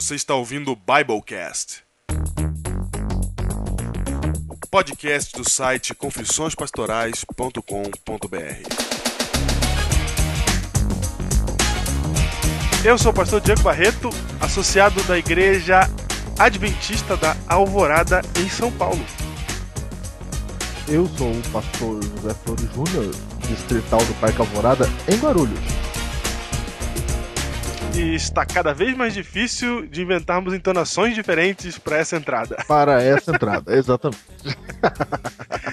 Você está ouvindo o Biblecast. Podcast do site confissõespastorais.com.br. Eu sou o pastor Diego Barreto, associado da Igreja Adventista da Alvorada em São Paulo. Eu sou o pastor José Flores Júnior, distrital do Parque Alvorada, em Guarulhos. E está cada vez mais difícil de inventarmos entonações diferentes para essa entrada. Para essa entrada, exatamente.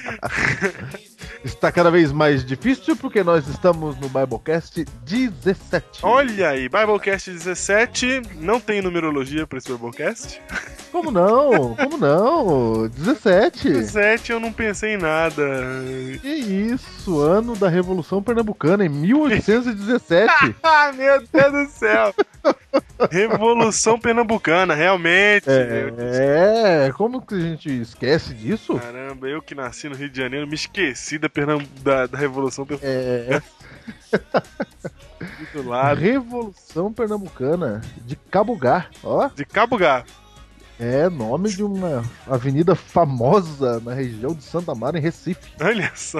Está cada vez mais difícil porque nós estamos no Biblecast 17. Olha aí, Biblecast 17. Não tem numerologia para esse Biblecast? Como não? Como não? 17. 17 eu não pensei em nada. Que isso, ano da Revolução Pernambucana, em 1817. ah, meu Deus do céu. Revolução Pernambucana, realmente. É, como que a gente esquece disso? Caramba, eu que nasci no Rio de Janeiro, me esqueci da, Da, da Revolução É. Do lado. Revolução Pernambucana, de Cabugá, ó. De Cabugá. É nome de uma avenida famosa na região de Santa Mara, em Recife. Olha só.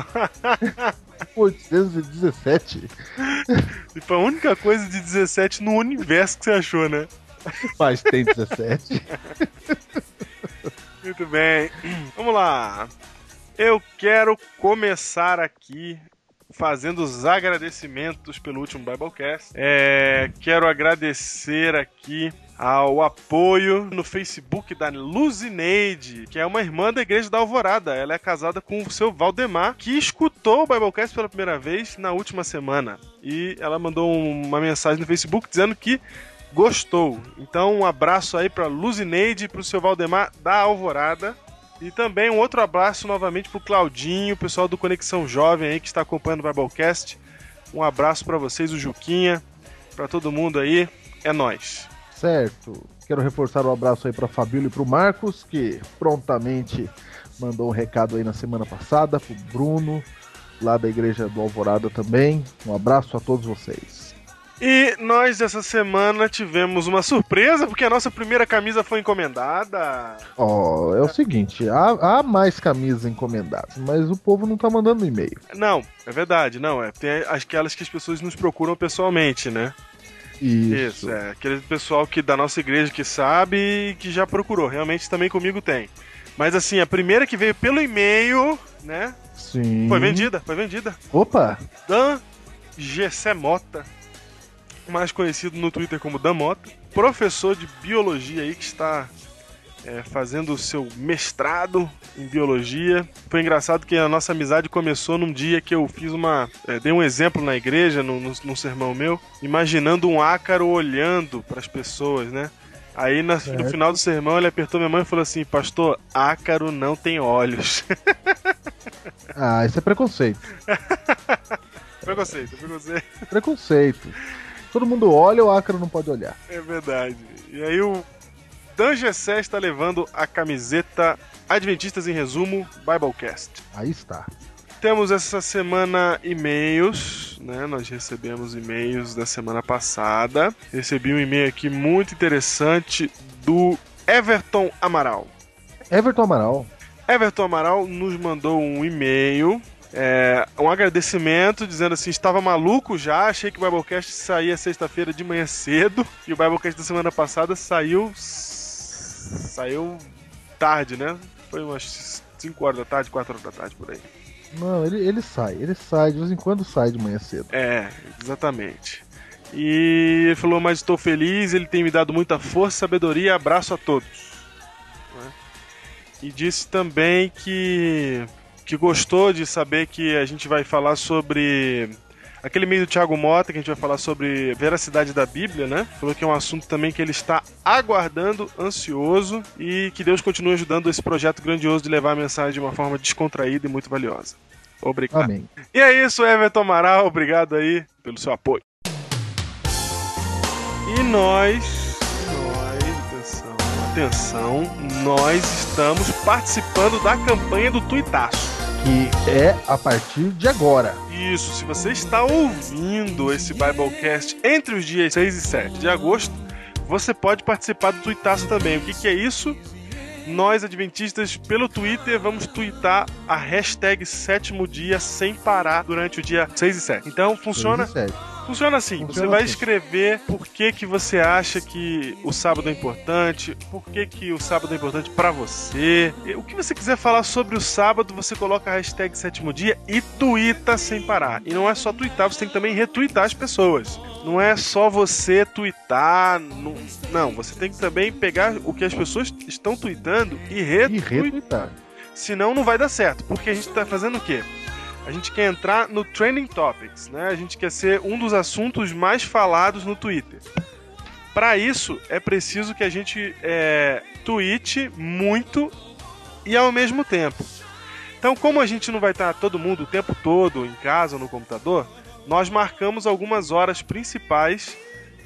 817. E foi a única coisa de 17 no universo que você achou, né? Mas tem 17. Muito bem. Vamos lá. Eu quero começar aqui fazendo os agradecimentos pelo último Biblecast. É, quero agradecer aqui ao apoio no Facebook da Luzineide, que é uma irmã da Igreja da Alvorada. Ela é casada com o seu Valdemar, que escutou o Biblecast pela primeira vez na última semana. E ela mandou uma mensagem no Facebook dizendo que gostou. Então, um abraço aí para Luzineide e para o seu Valdemar da Alvorada. E também um outro abraço novamente pro Claudinho, o pessoal do Conexão Jovem aí que está acompanhando o Biblecast. Um abraço para vocês, o Juquinha, para todo mundo aí. É nós. Certo. Quero reforçar o um abraço aí para Fabílio e pro Marcos, que prontamente mandou um recado aí na semana passada, pro Bruno, lá da Igreja do Alvorada também. Um abraço a todos vocês. E nós essa semana tivemos uma surpresa, porque a nossa primeira camisa foi encomendada. Ó, oh, é o seguinte, há, há, mais camisas encomendadas, mas o povo não tá mandando e-mail. Não, é verdade, não. É, tem aquelas que as pessoas nos procuram pessoalmente, né? Isso. Isso, é. Aquele pessoal que da nossa igreja que sabe e que já procurou. Realmente também comigo tem. Mas assim, a primeira que veio pelo e-mail, né? Sim. Foi vendida, foi vendida. Opa! Dan Gessé Mota mais conhecido no Twitter como Damota, professor de biologia aí que está é, fazendo o seu mestrado em biologia. Foi engraçado que a nossa amizade começou num dia que eu fiz uma. É, dei um exemplo na igreja, num, num sermão meu, imaginando um ácaro olhando para as pessoas, né? Aí no final do sermão ele apertou minha mão e falou assim: Pastor, ácaro não tem olhos. ah, isso é preconceito. preconceito, preconceito. Preconceito. Todo mundo olha, o Acro não pode olhar. É verdade. E aí o Dan Gessé está levando a camiseta Adventistas em Resumo Biblecast. Aí está. Temos essa semana e-mails, né? Nós recebemos e-mails da semana passada. Recebi um e-mail aqui muito interessante do Everton Amaral. Everton Amaral. Everton Amaral nos mandou um e-mail é, um agradecimento dizendo assim: estava maluco já, achei que o Biblecast saía sexta-feira de manhã cedo e o Biblecast da semana passada saiu. saiu tarde, né? Foi umas 5 horas da tarde, 4 horas da tarde por aí. Não, ele, ele sai, ele sai, de vez em quando sai de manhã cedo. É, exatamente. E ele falou: Mas estou feliz, ele tem me dado muita força, sabedoria, abraço a todos. Né? E disse também que que gostou de saber que a gente vai falar sobre aquele meio do Thiago Mota, que a gente vai falar sobre veracidade da Bíblia, né? Falou que é um assunto também que ele está aguardando, ansioso, e que Deus continue ajudando esse projeto grandioso de levar a mensagem de uma forma descontraída e muito valiosa. Obrigado. Amém. E é isso, Everton Amaral, obrigado aí pelo seu apoio. E nós, nós, atenção, atenção, nós estamos participando da campanha do Tuitaço que é a partir de agora. Isso, se você está ouvindo esse Biblecast entre os dias 6 e 7 de agosto, você pode participar do Tuitaço também. O que, que é isso? Nós, adventistas, pelo Twitter, vamos twittar a hashtag sétimo dia sem parar durante o dia 6 e 7. Então funciona. 6 e 7. Funciona assim, Funciona você vai assim. escrever por que, que você acha que o sábado é importante, por que, que o sábado é importante para você. O que você quiser falar sobre o sábado, você coloca a hashtag sétimo dia e twitta sem parar. E não é só twittar, você tem que também retweetar as pessoas. Não é só você twittar, não, não você tem que também pegar o que as pessoas estão tweetando e retweetar. Senão não vai dar certo, porque a gente tá fazendo o quê? A gente quer entrar no Trending Topics, né? A gente quer ser um dos assuntos mais falados no Twitter. Para isso, é preciso que a gente é, tweete muito e ao mesmo tempo. Então, como a gente não vai estar todo mundo o tempo todo em casa ou no computador, nós marcamos algumas horas principais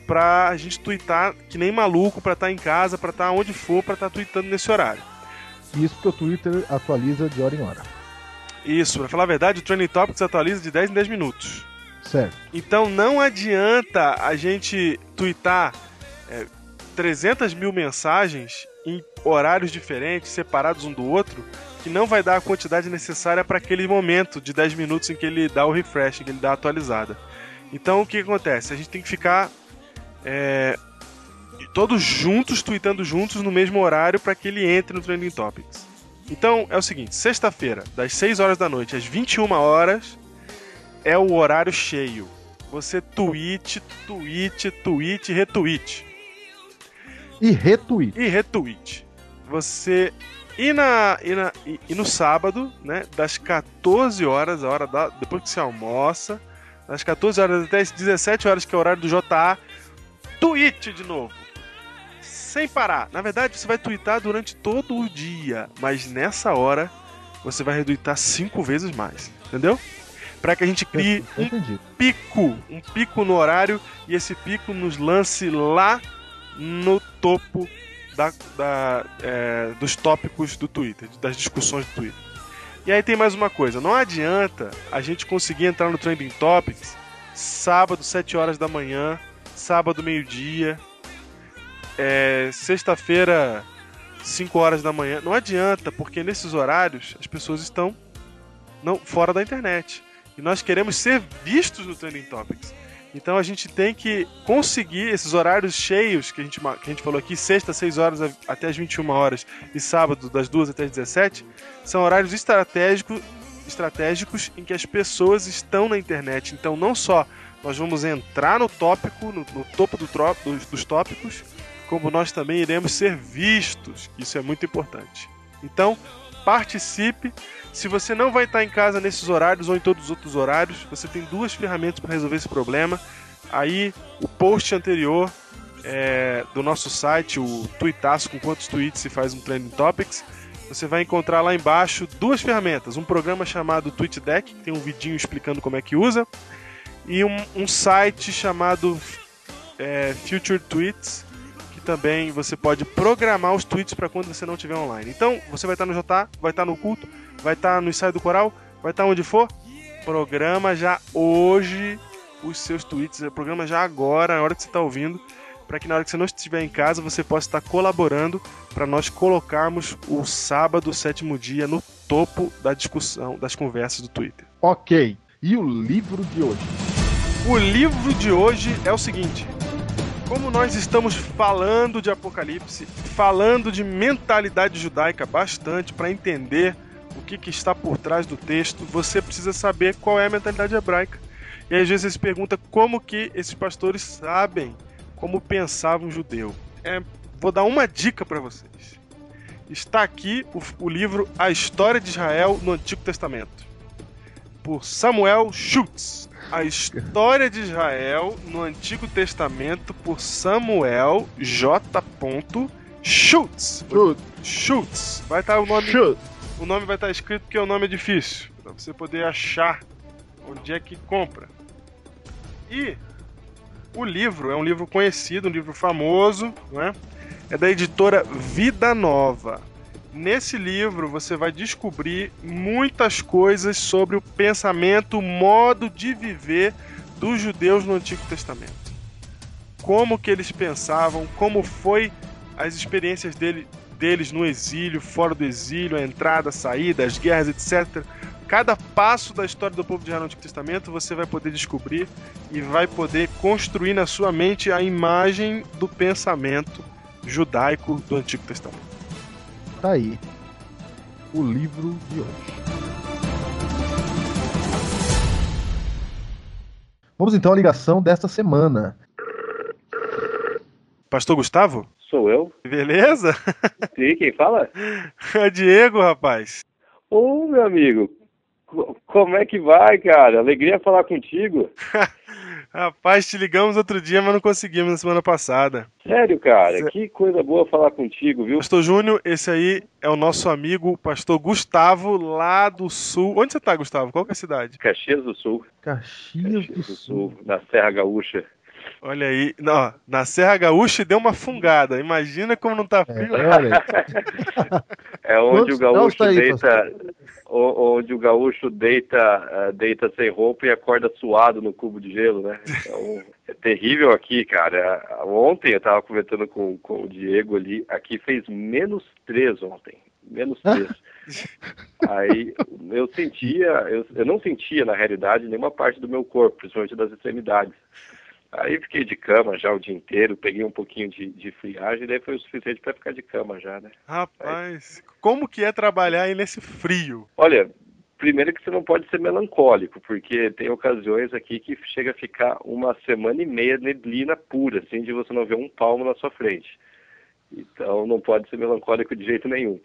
para a gente twittar que nem maluco, para estar tá em casa, para estar tá onde for, para estar tá tweetando nesse horário. Isso que o Twitter atualiza de hora em hora. Isso, pra falar a verdade, o Trending Topics atualiza de 10 em 10 minutos. Certo. Então não adianta a gente twittar é, 300 mil mensagens em horários diferentes, separados um do outro, que não vai dar a quantidade necessária para aquele momento de 10 minutos em que ele dá o refresh, em que ele dá a atualizada. Então o que acontece? A gente tem que ficar é, todos juntos, tweetando juntos no mesmo horário para que ele entre no Trending Topics. Então é o seguinte: sexta-feira, das 6 horas da noite às 21 horas, é o horário cheio. Você tweet, tweet, tweet, retweet. E retweet. E retweet. Você. E, na, e, na, e, e no sábado, né? Das 14 horas, a hora da, depois que você almoça, das 14 horas até as 17 horas, que é o horário do JA, tweet de novo sem parar. Na verdade, você vai twittar durante todo o dia, mas nessa hora você vai retweetar cinco vezes mais, entendeu? Para que a gente crie um pico, um pico no horário e esse pico nos lance lá no topo da, da, é, dos tópicos do Twitter, das discussões do Twitter. E aí tem mais uma coisa, não adianta a gente conseguir entrar no Trending Topics sábado, 7 horas da manhã, sábado, meio-dia, é, sexta-feira, 5 horas da manhã. Não adianta, porque nesses horários as pessoas estão não fora da internet. E nós queremos ser vistos no Trending Topics. Então a gente tem que conseguir esses horários cheios que a gente, que a gente falou aqui, sexta, 6 horas até as 21 horas e sábado, das 2 até as 17, são horários estratégicos, estratégicos em que as pessoas estão na internet. Então não só nós vamos entrar no tópico, no, no topo do dos, dos tópicos, como nós também iremos ser vistos. Isso é muito importante. Então, participe. Se você não vai estar em casa nesses horários ou em todos os outros horários, você tem duas ferramentas para resolver esse problema. Aí, o post anterior é, do nosso site, o Tweetaço com quantos tweets se faz um Trending Topics, você vai encontrar lá embaixo duas ferramentas. Um programa chamado TweetDeck, que tem um vidinho explicando como é que usa, e um, um site chamado é, Future Tweets, também você pode programar os tweets para quando você não estiver online. Então, você vai estar no JA, vai estar no culto, vai estar no ensaio do coral, vai estar onde for. Programa já hoje os seus tweets, programa já agora, na hora que você está ouvindo, para que na hora que você não estiver em casa você possa estar colaborando para nós colocarmos o sábado, sétimo dia, no topo da discussão, das conversas do Twitter. Ok. E o livro de hoje? O livro de hoje é o seguinte: como nós estamos falando de Apocalipse, falando de mentalidade judaica bastante para entender o que, que, está por trás do texto, você precisa saber qual é a mentalidade hebraica. E às vezes você se pergunta como que esses pastores sabem como pensava um judeu. É, vou dar uma dica para vocês. Está aqui o, o livro A História de Israel no Antigo Testamento, por Samuel Schultz. A história de Israel no Antigo Testamento por Samuel J. Schultz. Schultz. Vai estar tá o nome. Schultz. O nome vai estar tá escrito porque o nome é difícil. Para você poder achar onde é que compra. E o livro é um livro conhecido, um livro famoso, não é? É da editora Vida Nova. Nesse livro você vai descobrir muitas coisas sobre o pensamento, o modo de viver dos judeus no Antigo Testamento. como que eles pensavam, como foi as experiências dele, deles no exílio, fora do exílio, a entrada, a saída, as guerras, etc. Cada passo da história do povo de Israel no Antigo Testamento você vai poder descobrir e vai poder construir na sua mente a imagem do pensamento judaico do Antigo Testamento. Tá aí o livro de hoje. Vamos então à ligação desta semana. Pastor Gustavo? Sou eu. Beleza? Sim, quem fala? É Diego, rapaz. Ô, meu amigo, como é que vai, cara? Alegria falar contigo. Rapaz, te ligamos outro dia, mas não conseguimos na semana passada. Sério, cara? Que coisa boa falar contigo, viu? Pastor Júnior, esse aí é o nosso amigo, pastor Gustavo, lá do sul. Onde você tá, Gustavo? Qual que é a cidade? Caxias do Sul. Caxias, Caxias do, do Sul. Sul, na Serra Gaúcha. Olha aí, não, na Serra Gaúcha deu uma fungada. Imagina como não tá frio. É, é onde Quantos o gaúcho tá aí, deita, onde o gaúcho deita, eh, deita sem roupa e acorda suado no cubo de gelo, né? Então, é terrível aqui, cara. Ontem eu tava comentando com, com o Diego ali, aqui fez menos três ontem. Menos três. Aí eu sentia, eu, eu não sentia na realidade nenhuma parte do meu corpo, principalmente das extremidades. Aí fiquei de cama já o dia inteiro, peguei um pouquinho de, de friagem, daí foi o suficiente para ficar de cama já, né? Rapaz, aí... como que é trabalhar aí nesse frio? Olha, primeiro que você não pode ser melancólico, porque tem ocasiões aqui que chega a ficar uma semana e meia neblina pura, assim, de você não ver um palmo na sua frente. Então não pode ser melancólico de jeito nenhum.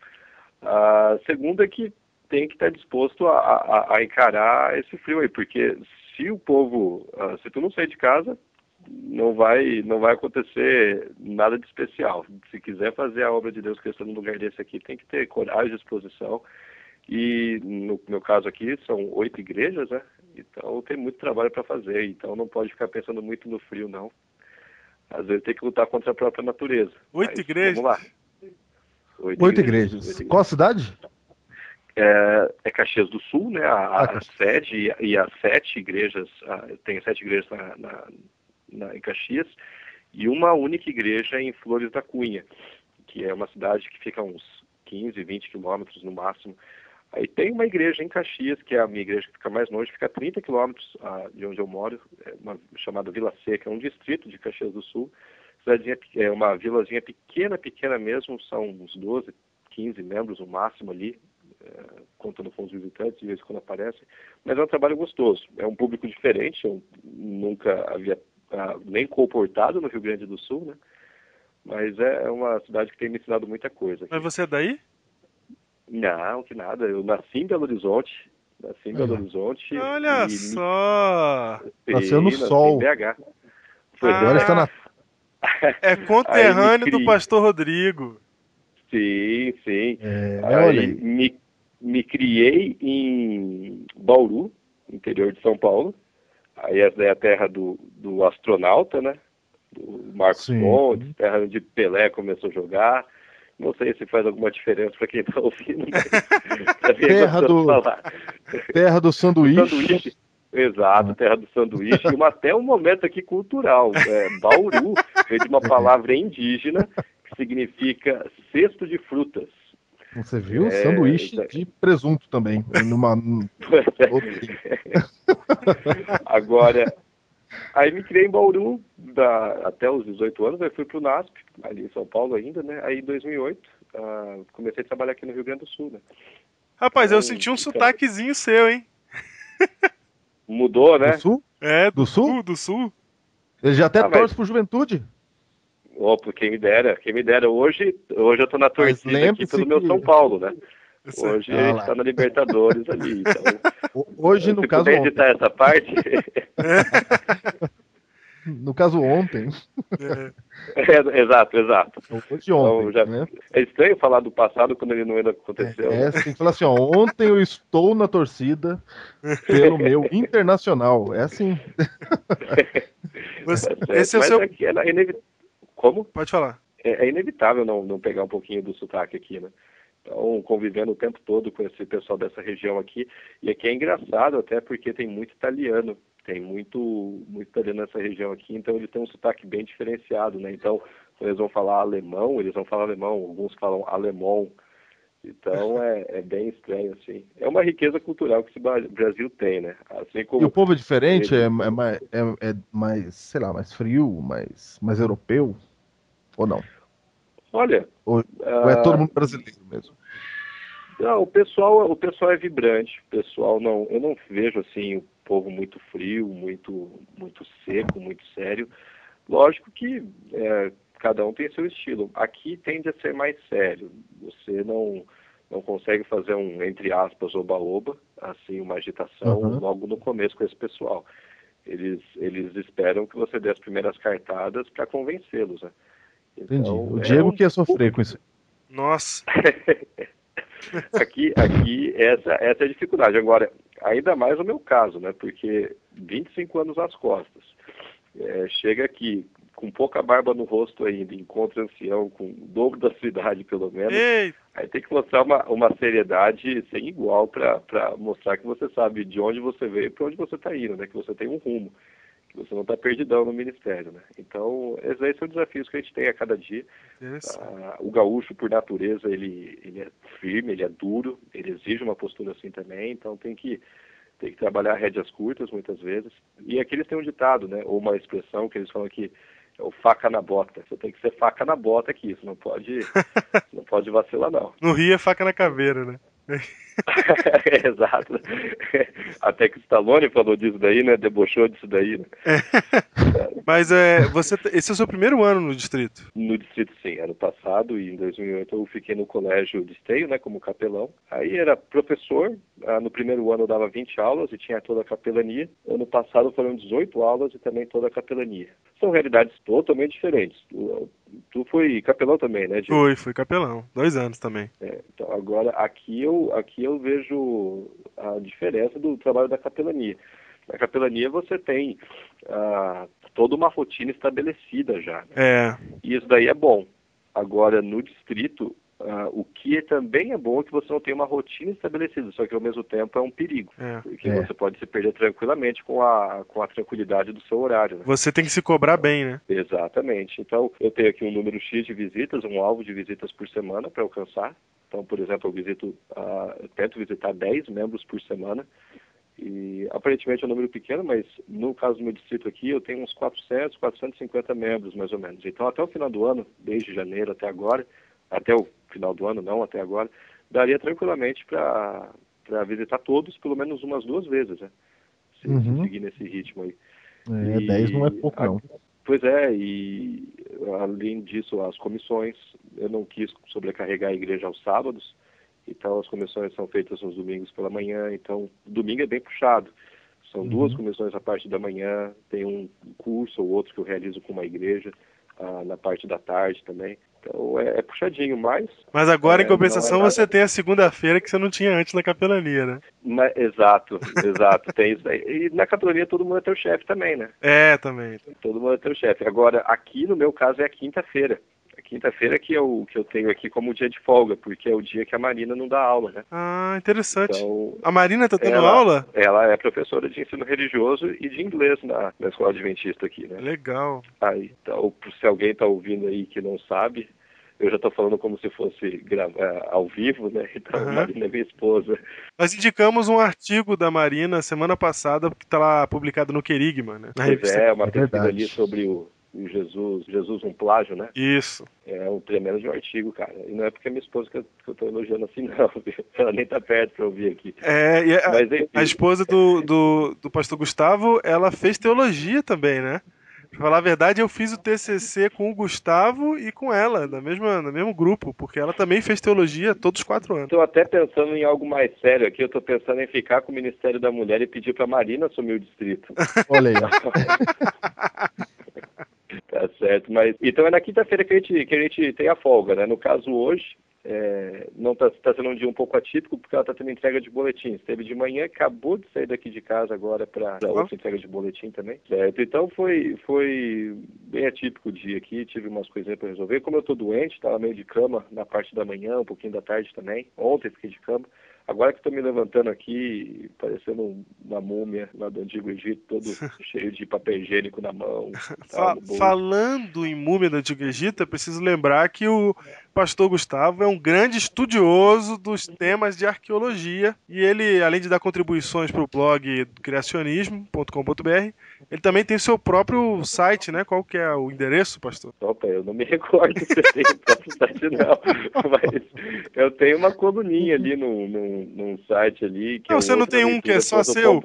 A segunda é que tem que estar disposto a, a, a encarar esse frio aí, porque se o povo, uh, se tu não sair de casa, não vai não vai acontecer nada de especial. Se quiser fazer a obra de Deus crescer num lugar desse aqui, tem que ter coragem, disposição. E no meu caso aqui são oito igrejas, né? Então tem muito trabalho para fazer. Então não pode ficar pensando muito no frio, não. Às vezes tem que lutar contra a própria natureza. Oito Mas, igrejas. Vamos lá. Oito, oito igrejas. igrejas. Oito igrejas. Qual a cidade? É, é, Caxias do Sul, né? A, a ah, sede e, e, as sete igrejas, a, tem sete igrejas na, na, na, em Caxias, e uma única igreja em Flores da Cunha, que é uma cidade que fica uns 15, 20 quilômetros no máximo. Aí tem uma igreja em Caxias, que é a minha igreja que fica mais longe, fica a 30 quilômetros ah, de onde eu moro, é uma chamada Vila Seca, é um distrito de Caxias do Sul. Cidadinha, é uma vilazinha pequena, pequena mesmo, são uns 12, 15 membros no máximo ali, é, contando com os visitantes, de vez em quando aparecem. Mas é um trabalho gostoso, é um público diferente, eu nunca havia ah, nem comportado no Rio Grande do Sul, né? Mas é uma cidade que tem me ensinado muita coisa. Aqui. Mas você é daí? Não, que nada. Eu nasci em Belo Horizonte. Nasci em Belo Horizonte. Olha só! Nasceu no sol. Em BH. Foi ah, agora está na... É conterrâneo do pastor Rodrigo. Sim, sim. É, Aí me, me criei em Bauru, interior de São Paulo. Aí essa é a terra do, do astronauta, né? Do Marcos Sim. Pontes, terra onde Pelé começou a jogar. Não sei se faz alguma diferença para quem está ouvindo. terra, do, terra do sanduíche. sanduíche. Exato, ah. terra do sanduíche. E uma, até um momento aqui cultural. É, Bauru veio de uma palavra indígena que significa cesto de frutas. Você viu? É, Sanduíche é... de presunto também. Numa... Agora, aí me criei em Bauru da, até os 18 anos, aí fui para o NASP, ali em São Paulo ainda, né? Aí em 2008 uh, ah, comecei a trabalhar aqui no Rio Grande do Sul, né? Rapaz, então, eu senti um então... sotaquezinho seu, hein? Mudou, né? Do Sul? É, do, do Sul? Do Sul. Ele já até ah, torce mas... pro Juventude. Opa, quem me dera, quem me dera. Hoje, hoje eu tô na torcida aqui pelo meu São Paulo, né? Hoje ah, a gente tá na Libertadores ali. Então, hoje, no caso. Ontem. editar essa parte. no caso, ontem. É, exato, exato. Hoje ontem. Então, já... né? É estranho falar do passado quando ele não ainda aconteceu. É, é tem que falar assim: ó, ontem eu estou na torcida pelo meu internacional. É assim. Mas, esse é o seu. Aqui é inevitável como? Pode falar. É, é, inevitável não, não pegar um pouquinho do sotaque aqui, né? Então, convivendo o tempo todo com esse pessoal dessa região aqui. E aqui é engraçado até porque tem muito italiano Tem muito, muito italiano nessa região aqui, então eles têm um sotaque bem diferenciado, né? Então, eles vão falar alemão, eles vão falar alemão, alguns falam alemão. Então é, é, bem estranho, assim. É uma riqueza cultural que esse Brasil tem, né? Assim como e o povo é diferente, ele... é, é, mais, é, é, mais, sei lá, mais frio, mais, mais europeu? Ou não? Olha. Ou, uh... ou é todo mundo brasileiro mesmo? Não, o pessoal, o pessoal é vibrante. O pessoal não, eu não vejo assim o povo muito frio, muito, muito seco, muito sério. Lógico que é, cada um tem seu estilo. Aqui tende a ser mais sério. Você não não consegue fazer um entre aspas oba-oba, assim uma agitação uhum. logo no começo com esse pessoal. Eles eles esperam que você dê as primeiras cartadas para convencê-los, né? Então, Entendi. O Diego é um... que ia sofrer com isso. Nossa. aqui, aqui essa, essa é a dificuldade. Agora, ainda mais no meu caso, né? Porque 25 anos às costas. É, chega aqui com pouca barba no rosto ainda, encontra ancião com o dobro da sua idade, pelo menos. Ei. Aí tem que mostrar uma, uma seriedade sem igual para mostrar que você sabe de onde você veio e para onde você está indo, né? Que você tem um rumo você não está perdidão no ministério, né? Então, esses aí são desafios que a gente tem a cada dia. Ah, o gaúcho, por natureza, ele, ele é firme, ele é duro, ele exige uma postura assim também, então tem que tem que trabalhar rédeas curtas muitas vezes. E aqui eles têm um ditado, né? Ou uma expressão que eles falam que é o faca na bota. Você tem que ser faca na bota aqui, você não pode, não pode vacilar não. No Rio é faca na caveira, né? Exato. Até que o Stallone falou disso daí, né? Debochou disso daí. Né? Mas é, você, esse é o seu primeiro ano no distrito? No distrito, sim. Ano passado, e em 2008, eu fiquei no colégio de esteio, né? Como capelão. Aí era professor. Ah, no primeiro ano eu dava 20 aulas e tinha toda a capelania. Ano passado foram 18 aulas e também toda a capelania. São realidades totalmente diferentes. Tu foi capelão também, né? Diego? Fui, fui capelão. Dois anos também. É, então agora aqui eu, aqui eu vejo a diferença do trabalho da capelania. Na capelania você tem ah, toda uma rotina estabelecida já. Né? É. E isso daí é bom. Agora, no distrito, Uh, o que também é bom é que você não tem uma rotina estabelecida, só que ao mesmo tempo é um perigo. É, porque é. você pode se perder tranquilamente com a, com a tranquilidade do seu horário. Né? Você tem que se cobrar bem, né? Exatamente. Então, eu tenho aqui um número X de visitas, um alvo de visitas por semana para alcançar. Então, por exemplo, eu visito, uh, eu tento visitar 10 membros por semana. E aparentemente é um número pequeno, mas no caso do meu distrito aqui, eu tenho uns 400, 450 membros mais ou menos. Então, até o final do ano, desde janeiro até agora, até o final do ano, não até agora, daria tranquilamente para visitar todos pelo menos umas duas vezes, né? Se, uhum. se seguir nesse ritmo aí. É, e, 10 não é pouco, a, não. Pois é, e além disso, as comissões, eu não quis sobrecarregar a igreja aos sábados, então as comissões são feitas nos domingos pela manhã, então domingo é bem puxado. São uhum. duas comissões a parte da manhã, tem um curso ou outro que eu realizo com uma igreja ah, na parte da tarde também. Então é, é puxadinho, mas. Mas agora, é, em compensação, é você tem a segunda-feira que você não tinha antes na capelania, né? Mas, exato, exato. tem isso aí. E na capelania todo mundo é teu chefe também, né? É, também. Todo mundo é teu chefe. Agora, aqui no meu caso é a quinta-feira quinta-feira que eu, que eu tenho aqui como dia de folga, porque é o dia que a Marina não dá aula, né? Ah, interessante. Então, a Marina tá dando ela, aula? Ela é professora de ensino religioso e de inglês na, na escola adventista aqui, né? Legal. Aí, então, se alguém tá ouvindo aí que não sabe, eu já estou falando como se fosse gravar é, ao vivo, né? Então, uhum. Marina é minha esposa. Nós indicamos um artigo da Marina semana passada, que está lá publicado no Querigma, né? Na pois é, uma é pesquisa ali sobre o, o Jesus, Jesus um plágio, né? Isso. É um tremendo de um artigo, cara. E não é porque é minha esposa que eu, que eu tô elogiando assim, não. Ela nem tá perto pra ouvir aqui. É, e a, Mas, enfim, a esposa do, do, do pastor Gustavo, ela fez teologia também, né? Pra falar a verdade, eu fiz o TCC com o Gustavo e com ela, na mesma, no mesmo grupo, porque ela também fez teologia todos os quatro anos. Estou até pensando em algo mais sério aqui. Eu estou pensando em ficar com o Ministério da Mulher e pedir para Marina assumir o distrito. Olha aí. tá certo, mas então é na quinta-feira que a gente que a gente tem a folga, né? No caso hoje, é, não está tá sendo um dia um pouco atípico porque ela está tendo entrega de boletins. Teve de manhã, acabou de sair daqui de casa agora para outra entrega de boletim também. Certo? Então foi, foi bem atípico o dia aqui, tive umas coisinhas para resolver. Como eu estou doente, estava meio de cama na parte da manhã, um pouquinho da tarde também. Ontem fiquei de cama. Agora que estou me levantando aqui, parecendo uma múmia lá do Antigo Egito, todo cheio de papel higiênico na mão. Fa falando em múmia do Antigo Egito, é preciso lembrar que o pastor Gustavo é um grande estudioso dos temas de arqueologia e ele, além de dar contribuições para o blog criacionismo.com.br, ele também tem seu próprio site, né? Qual que é o endereço, pastor? Opa, eu não me recordo se eu tenho o próprio site, não. Mas eu tenho uma coluninha ali num, num, num site ali. Que não, é você não tem um que é só seu?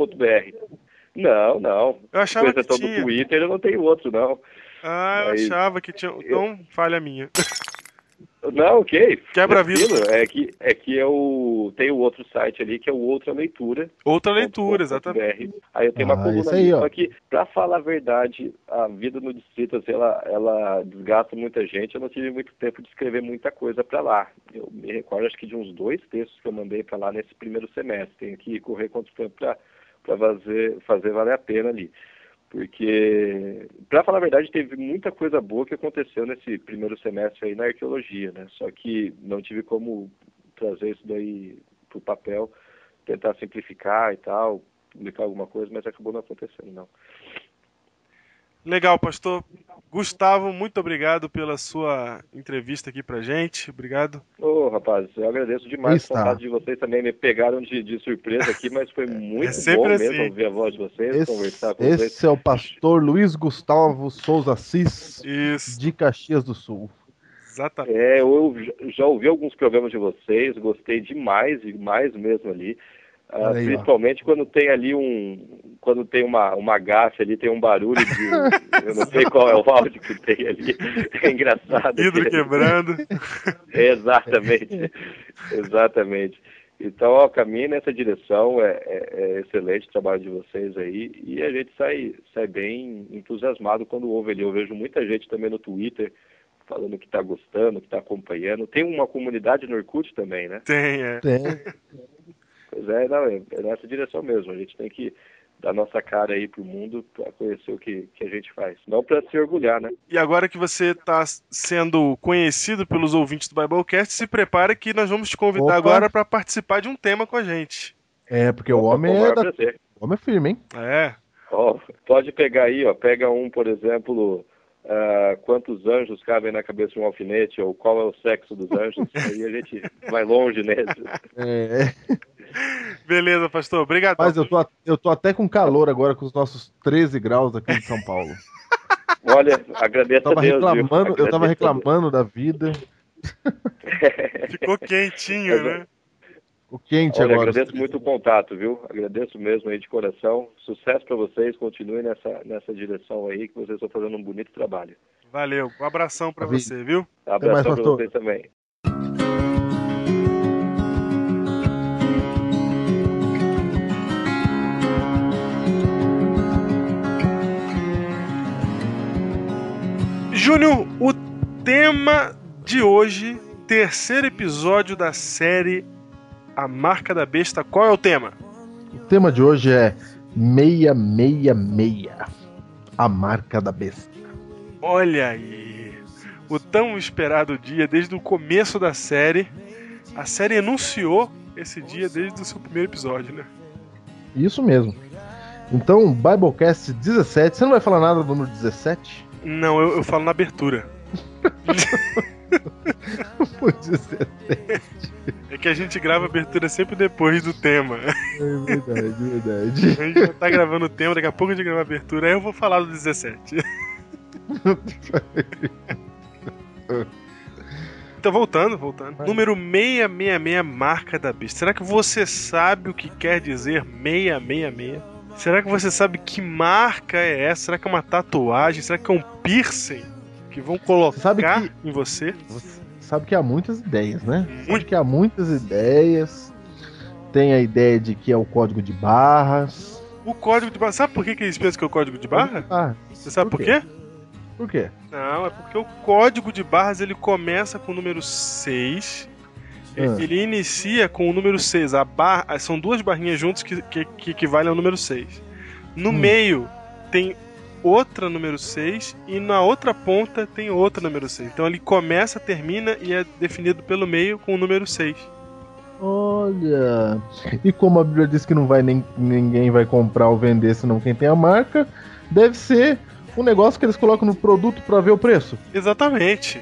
Não, não. Eu achava que tinha. do Twitter eu não tenho outro, não. Ah, Mas... eu achava que tinha. Então, falha minha. Não, ok. Quebra vida. É que, é que eu tenho outro site ali que é o Outra Leitura. Outra Leitura, exatamente. Aí eu tenho ah, uma coluna aí, Só que, pra falar a verdade, a vida no distrito, assim, ela, ela desgasta muita gente. Eu não tive muito tempo de escrever muita coisa para lá. Eu me recordo, acho que de uns dois textos que eu mandei para lá nesse primeiro semestre. Tenho que correr quanto tempo para fazer, fazer valer a pena ali porque, para falar a verdade, teve muita coisa boa que aconteceu nesse primeiro semestre aí na arqueologia, né? Só que não tive como trazer isso daí para o papel, tentar simplificar e tal, publicar alguma coisa, mas acabou não acontecendo, não. Legal, pastor. Gustavo, muito obrigado pela sua entrevista aqui pra gente. Obrigado. Ô, oh, rapaz, eu agradeço demais. O contato de vocês também me pegaram de, de surpresa aqui, mas foi muito é bom assim. mesmo ouvir a voz de vocês, esse, conversar com esse vocês. Esse é o pastor Luiz Gustavo Souza Assis, Isso. de Caxias do Sul. Exatamente. É, eu já ouvi alguns programas de vocês, gostei demais, mais mesmo ali. Uh, aí, principalmente ó. quando tem ali um. Quando tem uma, uma gafe ali, tem um barulho de. eu não sei qual é o áudio que tem ali. É engraçado. Vidro quebrando. exatamente. Exatamente. Então, ó, caminho nessa direção, é, é, é, excelente o trabalho de vocês aí, e a gente sai, sai bem entusiasmado quando ouve ali. Eu vejo muita gente também no Twitter falando que está gostando, que está acompanhando. Tem uma comunidade no Orkut também, né? Tem, é. Tem. Pois é, não, é, é nessa direção mesmo. A gente tem que dar nossa cara aí pro mundo para conhecer o que, que a gente faz. Não para se orgulhar, né? E agora que você está sendo conhecido pelos ouvintes do Biblecast, se prepara que nós vamos te convidar Opa. agora para participar de um tema com a gente. É, porque Opa, o homem é, da... o homem é firme, hein? É. Ó, pode pegar aí, ó, pega um, por exemplo, uh, quantos anjos cabem na cabeça de um alfinete ou qual é o sexo dos anjos, aí a gente vai longe nesse. É. Beleza, pastor. Obrigado. Mas eu tô, eu tô até com calor agora com os nossos 13 graus aqui em São Paulo. Olha, agradeço eu tava a Deus. Reclamando, eu tava reclamando da vida. Ficou quentinho, né? O quente Olha, agora. Agradeço muito o contato, viu? Agradeço mesmo aí de coração. Sucesso para vocês. Continuem nessa, nessa direção aí, que vocês estão fazendo um bonito trabalho. Valeu. Um abração para você, viu? Um abração para vocês também. Júnior, o tema de hoje, terceiro episódio da série A Marca da Besta, qual é o tema? O tema de hoje é 666 A Marca da Besta. Olha aí, o tão esperado dia desde o começo da série. A série anunciou esse dia desde o seu primeiro episódio, né? Isso mesmo. Então, Biblecast 17, você não vai falar nada do número 17? Não, eu, eu falo na abertura. é que a gente grava a abertura sempre depois do tema. É verdade, verdade. A gente já tá gravando o tema, daqui a pouco a gente grava a abertura, aí eu vou falar do 17. Então, voltando, voltando. Vai. Número 666, marca da besta. Será que você sabe o que quer dizer 666? Será que você sabe que marca é essa? Será que é uma tatuagem? Será que é um piercing que vão colocar que, em você? Você sabe que há muitas ideias, né? Muito. que há muitas ideias. Tem a ideia de que é o código de barras. O código de barras. Sabe por que, que eles pensam que é o código de barra? Ah, você sabe por quê? Por quê? Não, é porque o código de barras ele começa com o número 6 ah. Ele inicia com o número 6. A barra, são duas barrinhas juntas que, que, que equivalem ao número 6. No hum. meio tem outra número 6 e na outra ponta tem outra número 6. Então ele começa, termina e é definido pelo meio com o número 6. Olha. E como a Bíblia diz que não vai nem, ninguém vai comprar ou vender senão quem tem a marca, deve ser um negócio que eles colocam no produto para ver o preço. Exatamente.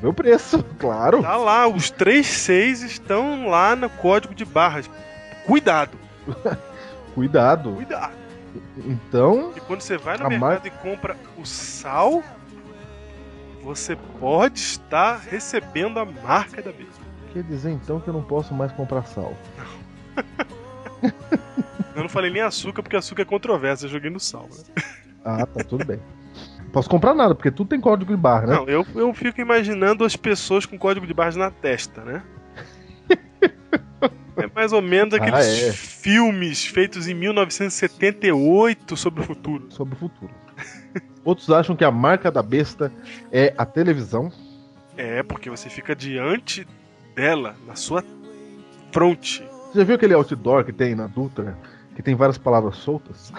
ver o preço, claro. Tá lá, os três seis estão lá no código de barras. Cuidado. Cuidado. Cuidado. Então. E quando você vai no mercado mar... e compra o sal, você pode estar recebendo a marca da besta. Quer dizer então que eu não posso mais comprar sal. Não. eu não falei nem açúcar, porque açúcar é controverso, eu joguei no sal. Né? Ah, tá, tudo bem. Posso comprar nada, porque tudo tem código de barra, né? Não, eu, eu fico imaginando as pessoas com código de barras na testa, né? É mais ou menos aqueles ah, é. filmes feitos em 1978 sobre o futuro. Sobre o futuro. Outros acham que a marca da besta é a televisão. É, porque você fica diante dela, na sua fronte. Você já viu aquele outdoor que tem na Dutra, que tem várias palavras soltas?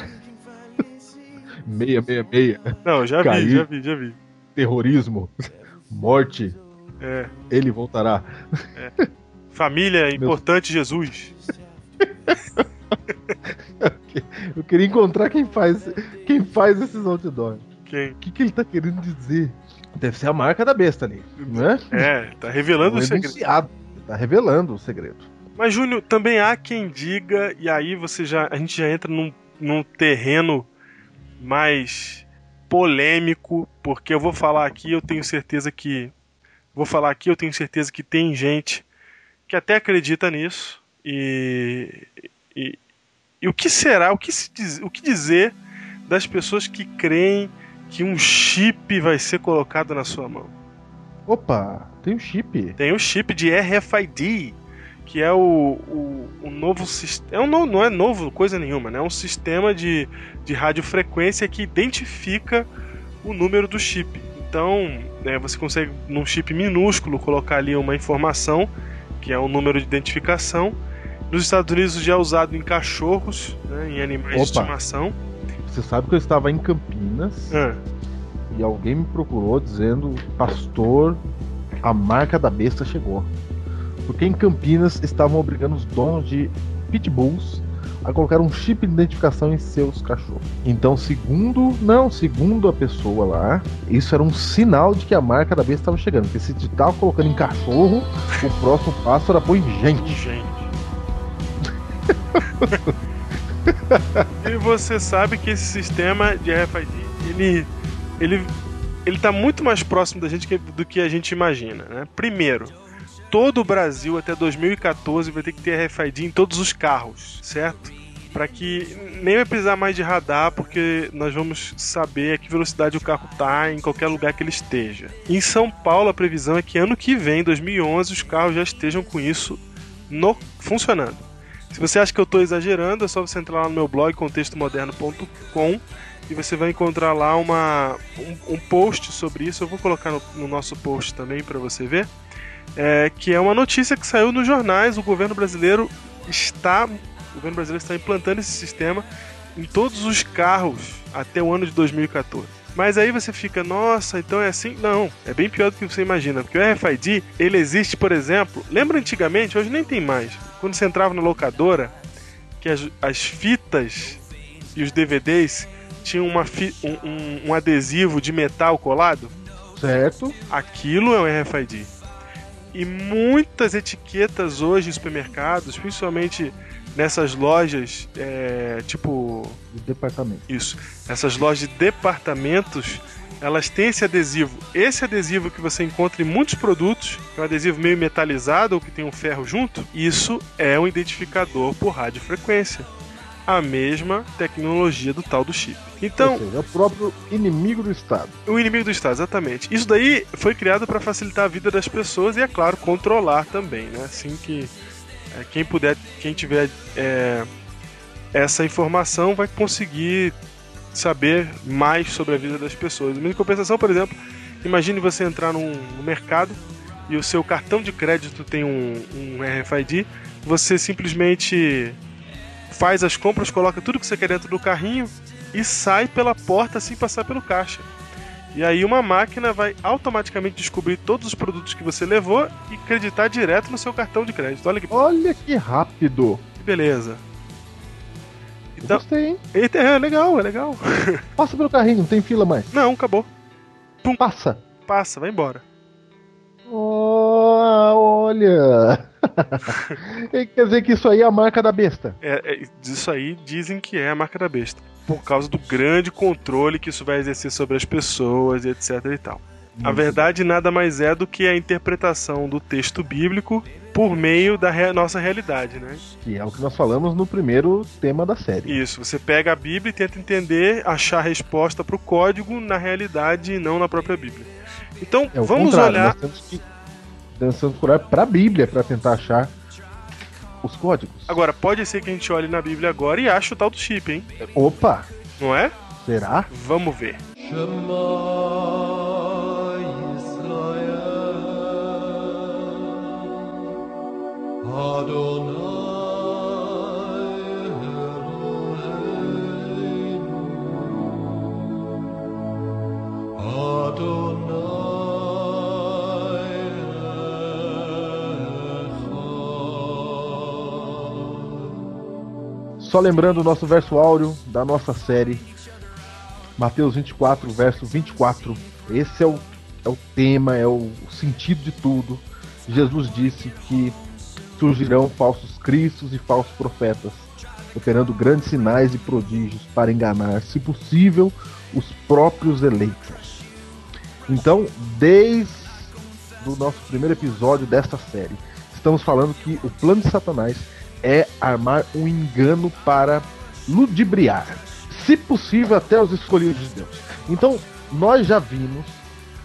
meia, meia, meia. Não, já Cair, vi, já vi, já vi. Terrorismo, morte. É. Ele voltará. É. Família importante Meu... Jesus. Eu queria encontrar quem faz, quem faz esses outdoors. Quem? O que, que ele tá querendo dizer? Deve ser a marca da besta ali, né? É, tá revelando o segredo. Tá revelando o segredo. Mas, Júnior, também há quem diga, e aí você já. A gente já entra num, num terreno mais polêmico, porque eu vou falar aqui, eu tenho certeza que. Vou falar aqui, eu tenho certeza que tem gente que até acredita nisso. E, e, e o que será, o que, se diz, o que dizer das pessoas que creem que um chip vai ser colocado na sua mão? Opa, tem um chip. Tem um chip de RFID, que é o, o, o novo sistema. É um, não é novo coisa nenhuma, né? É um sistema de, de radiofrequência que identifica o número do chip. Então, né, você consegue, num chip minúsculo, colocar ali uma informação, que é o número de identificação. Nos Estados Unidos já é usado em cachorros, né, em animais Opa. de estimação. Você sabe que eu estava em Campinas ah. e alguém me procurou dizendo: Pastor, a marca da besta chegou. Porque em Campinas estavam obrigando os donos de pitbulls a colocar um chip de identificação em seus cachorros. Então, segundo, não, segundo a pessoa lá, isso era um sinal de que a marca da besta estava chegando. Porque se estava colocando em cachorro, o próximo passo era pôr em gente. Gente. e você sabe que esse sistema de RFID, ele, ele, ele tá muito mais próximo da gente do que a gente imagina, né? Primeiro, todo o Brasil até 2014 vai ter que ter RFID em todos os carros, certo? Para que nem vai precisar mais de radar, porque nós vamos saber a que velocidade o carro tá em qualquer lugar que ele esteja. Em São Paulo, a previsão é que ano que vem, 2011, os carros já estejam com isso no, funcionando. Se você acha que eu estou exagerando, é só você entrar lá no meu blog contextomoderno.com e você vai encontrar lá uma, um, um, post sobre isso. Eu vou colocar no, no nosso post também para você ver. É, que é uma notícia que saiu nos jornais. O governo brasileiro está, o governo brasileiro está implantando esse sistema em todos os carros até o ano de 2014. Mas aí você fica, nossa, então é assim? Não, é bem pior do que você imagina, porque o RFID, ele existe, por exemplo, lembra antigamente, hoje nem tem mais, quando você entrava na locadora, que as, as fitas e os DVDs tinham uma fi, um, um, um adesivo de metal colado? Certo. Aquilo é um RFID. E muitas etiquetas hoje em supermercados, principalmente nessas lojas, é, tipo. De departamento. Isso. Essas lojas de departamentos, elas têm esse adesivo. Esse adesivo que você encontra em muitos produtos, que é um adesivo meio metalizado ou que tem um ferro junto, isso é um identificador por radiofrequência. A mesma tecnologia do tal do chip. Então, seja, é o próprio inimigo do Estado. O inimigo do Estado, exatamente. Isso daí foi criado para facilitar a vida das pessoas e, é claro, controlar também, né? Assim que é, quem puder, quem tiver é, essa informação vai conseguir saber mais sobre a vida das pessoas. Em compensação, por exemplo, imagine você entrar num, no mercado e o seu cartão de crédito tem um, um RFID, você simplesmente faz as compras, coloca tudo que você quer dentro do carrinho e sai pela porta sem passar pelo caixa. E aí uma máquina vai automaticamente descobrir todos os produtos que você levou e acreditar direto no seu cartão de crédito. Olha que, Olha que rápido. que beleza. Então, Gostei, hein? eita, é legal, é legal. Passa pelo carrinho, não tem fila mais. Não, acabou. Passa. Passa, vai embora. Oh, olha. Quer dizer que isso aí é a marca da besta. É, é, isso aí dizem que é a marca da besta. Por causa do grande controle que isso vai exercer sobre as pessoas e etc e tal. A verdade nada mais é do que a interpretação do texto bíblico por meio da rea- nossa realidade, né? Que é o que nós falamos no primeiro tema da série. Isso, você pega a Bíblia e tenta entender, achar a resposta para o código na realidade e não na própria Bíblia. Então, É vamos olhar. Nós temos que procurar pra Bíblia pra tentar achar os códigos. Agora, pode ser que a gente olhe na Bíblia agora e ache o tal do chip, hein? Opa, Não é? será? Vamos ver. Só lembrando o nosso verso áureo da nossa série, Mateus 24, verso 24. Esse é o, é o tema, é o sentido de tudo. Jesus disse que surgirão falsos cristos e falsos profetas, operando grandes sinais e prodígios para enganar, se possível, os próprios eleitos. Então, desde o nosso primeiro episódio desta série, estamos falando que o plano de Satanás é armar um engano para ludibriar, se possível, até os escolhidos de Deus. Então, nós já vimos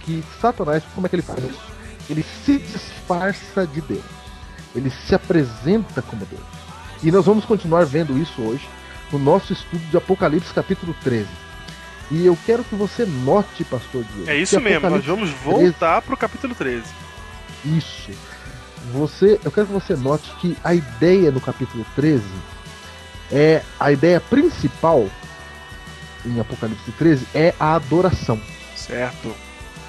que Satanás, como é que ele faz isso? Ele se disfarça de Deus, ele se apresenta como Deus. E nós vamos continuar vendo isso hoje no nosso estudo de Apocalipse, capítulo 13. E eu quero que você note, pastor Diego. É isso mesmo, nós vamos 13 voltar pro capítulo 13. isso. Você, eu quero que você note que a ideia no capítulo 13 é a ideia principal em Apocalipse 13 é a adoração. Certo.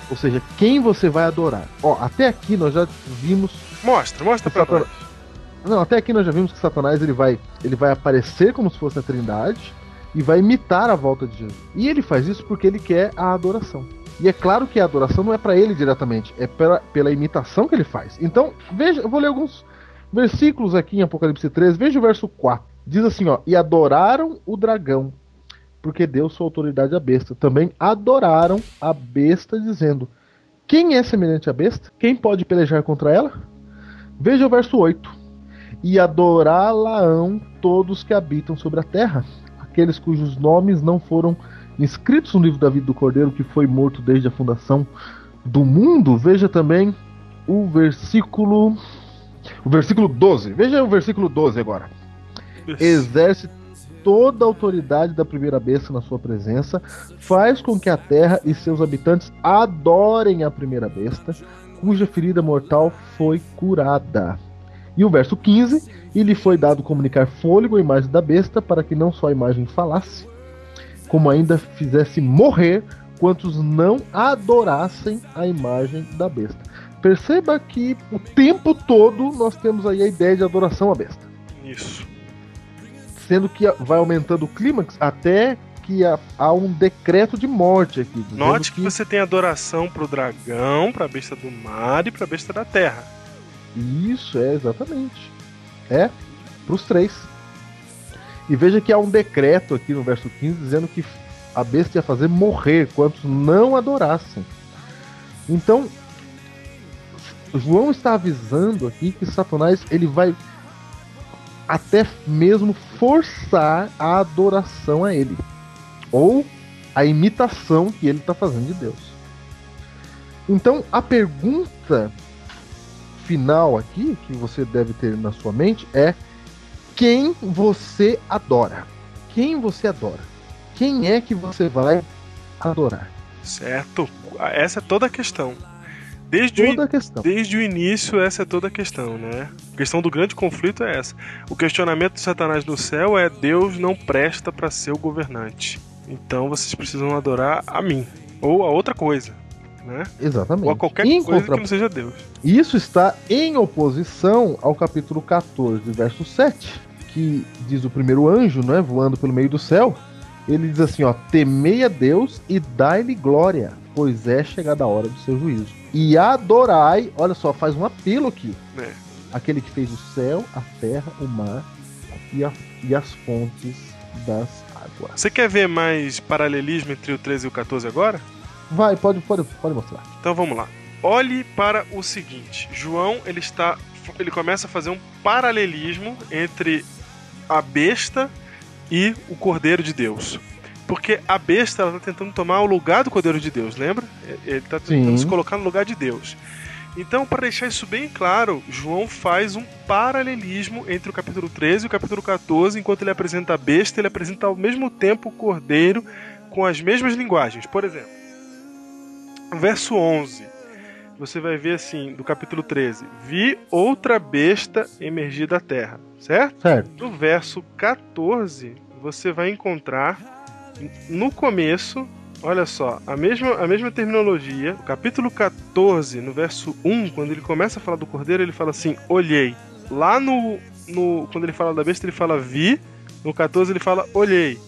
Ou seja, quem você vai adorar. Ó, até aqui nós já vimos, Mostra, mostra pra Satanás- nós. não, até aqui nós já vimos que Satanás ele vai, ele vai aparecer como se fosse a Trindade e vai imitar a volta de Jesus. E ele faz isso porque ele quer a adoração. E é claro que a adoração não é para ele diretamente, é pela, pela imitação que ele faz. Então, veja, eu vou ler alguns versículos aqui em Apocalipse 13. Veja o verso 4. Diz assim, ó: "E adoraram o dragão, porque deu sua autoridade à besta. Também adoraram a besta, dizendo: Quem é semelhante à besta? Quem pode pelejar contra ela? Veja o verso 8. E adorá-la-ão todos que habitam sobre a terra, aqueles cujos nomes não foram inscritos no livro da vida do Cordeiro, que foi morto desde a fundação do mundo. Veja também o versículo. O versículo 12. Veja o versículo 12 agora exerce toda a autoridade da primeira besta na sua presença, faz com que a terra e seus habitantes adorem a primeira besta, cuja ferida mortal foi curada. E o verso 15: E lhe foi dado comunicar fôlego à imagem da besta, para que não só a imagem falasse, como ainda fizesse morrer quantos não adorassem a imagem da besta. Perceba que o tempo todo nós temos aí a ideia de adoração à besta Isso. sendo que vai aumentando o clímax até que há, um decreto de morte aqui. Note que você tem adoração pro dragão, pra besta do mar e pra besta da terra. Isso, é, exatamente. É, pros três. E veja que há um decreto aqui no verso 15 dizendo que a besta ia fazer morrer quantos não adorassem. Então, João está avisando aqui que Satanás ele vai até mesmo forçar a adoração a ele. Ou a imitação que ele está fazendo de Deus. Então, a pergunta final aqui, que você deve ter na sua mente, é quem você adora? Quem você adora? Quem é que você vai adorar? Certo? Essa é toda a questão. Desde, Toda o, a questão. desde o início, essa é toda a questão, né? A questão do grande conflito é essa. O questionamento de Satanás no céu é: Deus não presta para ser o governante. Então vocês precisam adorar a mim. ou a outra coisa. Né? Exatamente. Ou a qualquer em coisa contra... que não seja Deus. Isso está em oposição ao capítulo 14, verso 7, que diz o primeiro anjo, né, voando pelo meio do céu. Ele diz assim, ó: "Temei a Deus e dai-lhe glória, pois é chegada a hora do seu juízo. E adorai, olha só, faz um apelo aqui. É. Aquele que fez o céu, a terra, o mar e, a, e as fontes das águas. Você quer ver mais paralelismo entre o 13 e o 14 agora? Vai, pode, pode, pode mostrar. Então vamos lá. Olhe para o seguinte. João, ele está ele começa a fazer um paralelismo entre a besta e o Cordeiro de Deus. Porque a besta ela tá tentando tomar o lugar do Cordeiro de Deus, lembra? Ele está tentando Sim. se colocar no lugar de Deus. Então, para deixar isso bem claro, João faz um paralelismo entre o capítulo 13 e o capítulo 14, enquanto ele apresenta a besta, ele apresenta ao mesmo tempo o cordeiro com as mesmas linguagens. Por exemplo, verso 11, você vai ver assim, do capítulo 13: Vi outra besta emergir da terra, certo? Certo. No verso 14, você vai encontrar no começo Olha só, a mesma, a mesma terminologia, capítulo 14, no verso 1, quando ele começa a falar do cordeiro, ele fala assim: olhei. Lá no, no. Quando ele fala da besta, ele fala vi. No 14, ele fala olhei.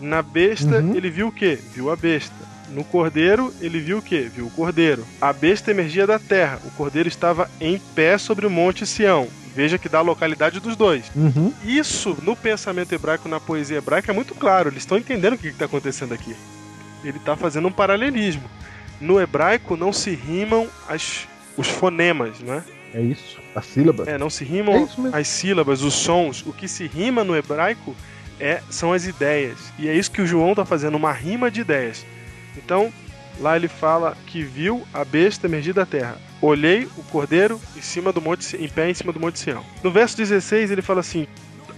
Na besta, uhum. ele viu o quê? Viu a besta. No cordeiro, ele viu o quê? Viu o cordeiro. A besta emergia da terra. O cordeiro estava em pé sobre o monte Sião. Veja que dá a localidade dos dois. Uhum. Isso, no pensamento hebraico, na poesia hebraica, é muito claro. Eles estão entendendo o que está acontecendo aqui ele está fazendo um paralelismo. No hebraico não se rimam as, os fonemas, né? É isso, as sílabas. É, não se rimam é as sílabas, os sons. O que se rima no hebraico é, são as ideias. E é isso que o João está fazendo, uma rima de ideias. Então, lá ele fala que viu a besta emergir da terra. Olhei o cordeiro em cima do monte, em pé em cima do monte Sião. No verso 16 ele fala assim: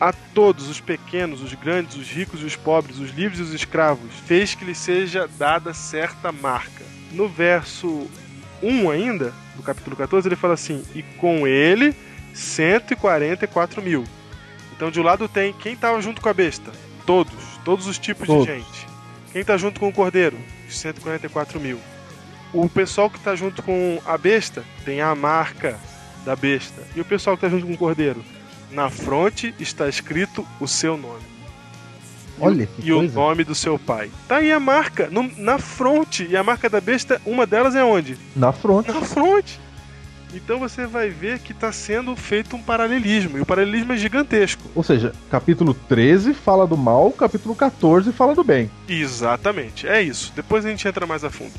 a todos, os pequenos, os grandes, os ricos e os pobres, os livres e os escravos, fez que lhe seja dada certa marca. No verso 1 ainda, do capítulo 14, ele fala assim: E com ele 144 mil. Então de um lado tem quem estava junto com a besta? Todos, todos os tipos todos. de gente. Quem está junto com o cordeiro? 144 mil. O pessoal que está junto com a besta tem a marca da besta. E o pessoal que está junto com o cordeiro? Na fronte está escrito o seu nome. Olha, e, e o nome do seu pai. Tá aí a marca, no, na fronte. E a marca da besta, uma delas é onde? Na fronte. Na fronte. Então você vai ver que está sendo feito um paralelismo. E o paralelismo é gigantesco. Ou seja, capítulo 13 fala do mal, capítulo 14 fala do bem. Exatamente, é isso. Depois a gente entra mais a fundo.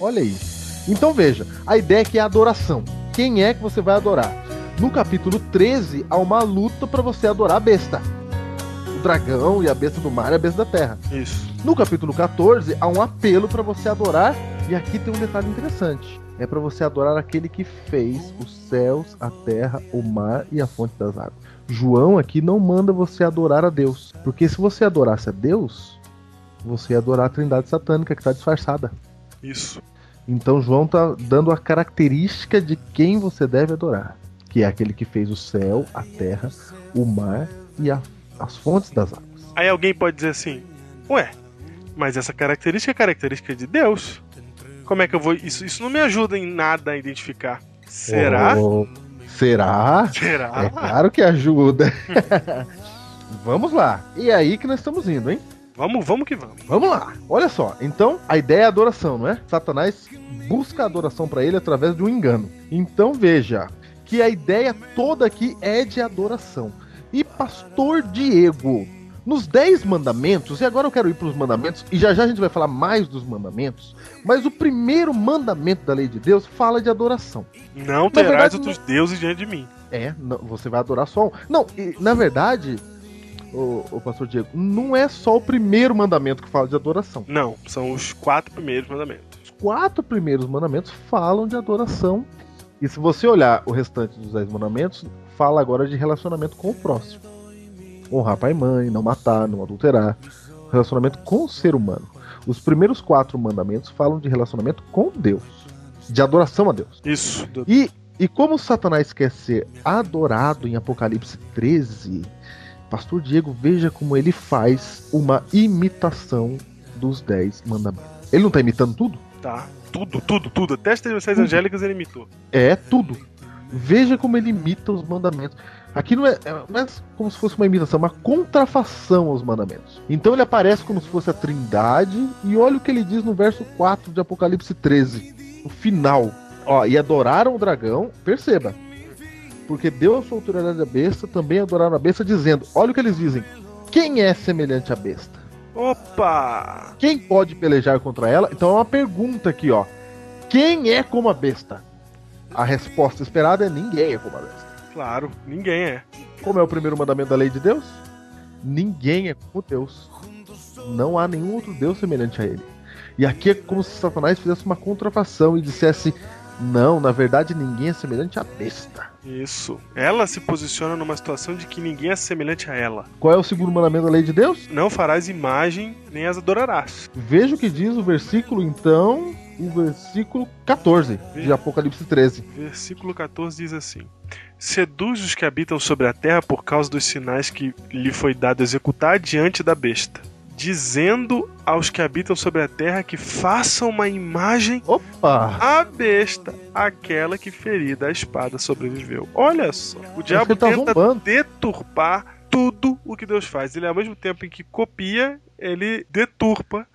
Olha aí. Então veja, a ideia é que é adoração. Quem é que você vai adorar? No capítulo 13 há uma luta para você adorar a besta. O dragão e a besta do mar e a besta da terra. Isso. No capítulo 14 há um apelo para você adorar e aqui tem um detalhe interessante. É para você adorar aquele que fez os céus, a terra, o mar e a fonte das águas. João aqui não manda você adorar a Deus, porque se você adorasse a Deus, você ia adorar a Trindade satânica que está disfarçada. Isso. Então João está dando a característica de quem você deve adorar, que é aquele que fez o céu, a terra, o mar e a, as fontes das águas. Aí alguém pode dizer assim: "Ué, mas essa característica é característica de Deus. Como é que eu vou isso isso não me ajuda em nada a identificar. Será? Oh, será? Será? É claro que ajuda. Vamos lá. E é aí que nós estamos indo, hein? Vamos, vamos que vamos. Vamos lá. Olha só. Então, a ideia é adoração, não é? Satanás busca adoração para ele através de um engano. Então, veja que a ideia toda aqui é de adoração. E pastor Diego, nos dez mandamentos, e agora eu quero ir para os mandamentos, e já já a gente vai falar mais dos mandamentos, mas o primeiro mandamento da lei de Deus fala de adoração. Não terás verdade, outros não... deuses diante de mim. É, não, você vai adorar só um. Não, e, na verdade, o, o pastor Diego, não é só o primeiro mandamento que fala de adoração. Não, são os quatro primeiros mandamentos. Os quatro primeiros mandamentos falam de adoração. E se você olhar o restante dos dez mandamentos, fala agora de relacionamento com o próximo. Honrar pai e mãe, não matar, não adulterar. Relacionamento com o ser humano. Os primeiros quatro mandamentos falam de relacionamento com Deus. de adoração a Deus. Isso. E, e como Satanás quer ser adorado em Apocalipse 13, Pastor Diego, veja como ele faz uma imitação dos dez mandamentos. Ele não tá imitando tudo? Tá. Tudo, tudo, tudo. Até as tribulações angélicas ele imitou. É, tudo. Veja como ele imita os mandamentos. Aqui não é, é, não é como se fosse uma imitação, uma contrafação aos mandamentos. Então ele aparece como se fosse a trindade, e olha o que ele diz no verso 4 de Apocalipse 13, no final. Ó, e adoraram o dragão, perceba, porque deu a sua autoridade à besta, também adoraram a besta, dizendo: olha o que eles dizem, quem é semelhante à besta? Opa! Quem pode pelejar contra ela? Então é uma pergunta aqui, ó. Quem é como a besta? A resposta esperada é ninguém é como a besta. Claro, ninguém é. Como é o primeiro mandamento da lei de Deus? Ninguém é como Deus. Não há nenhum outro Deus semelhante a ele. E aqui é como se Satanás fizesse uma contrafação e dissesse: Não, na verdade ninguém é semelhante à besta. Isso. Ela se posiciona numa situação de que ninguém é semelhante a ela. Qual é o segundo mandamento da lei de Deus? Não farás imagem nem as adorarás. Veja o que diz o versículo, então, o versículo 14 de Apocalipse 13. Versículo 14 diz assim: Seduz os que habitam sobre a terra por causa dos sinais que lhe foi dado executar diante da besta, dizendo aos que habitam sobre a terra que façam uma imagem Opa! à besta, aquela que ferida a espada sobreviveu. Olha só, o diabo tá tenta zombando. deturpar tudo o que Deus faz. Ele ao mesmo tempo em que copia, ele deturpa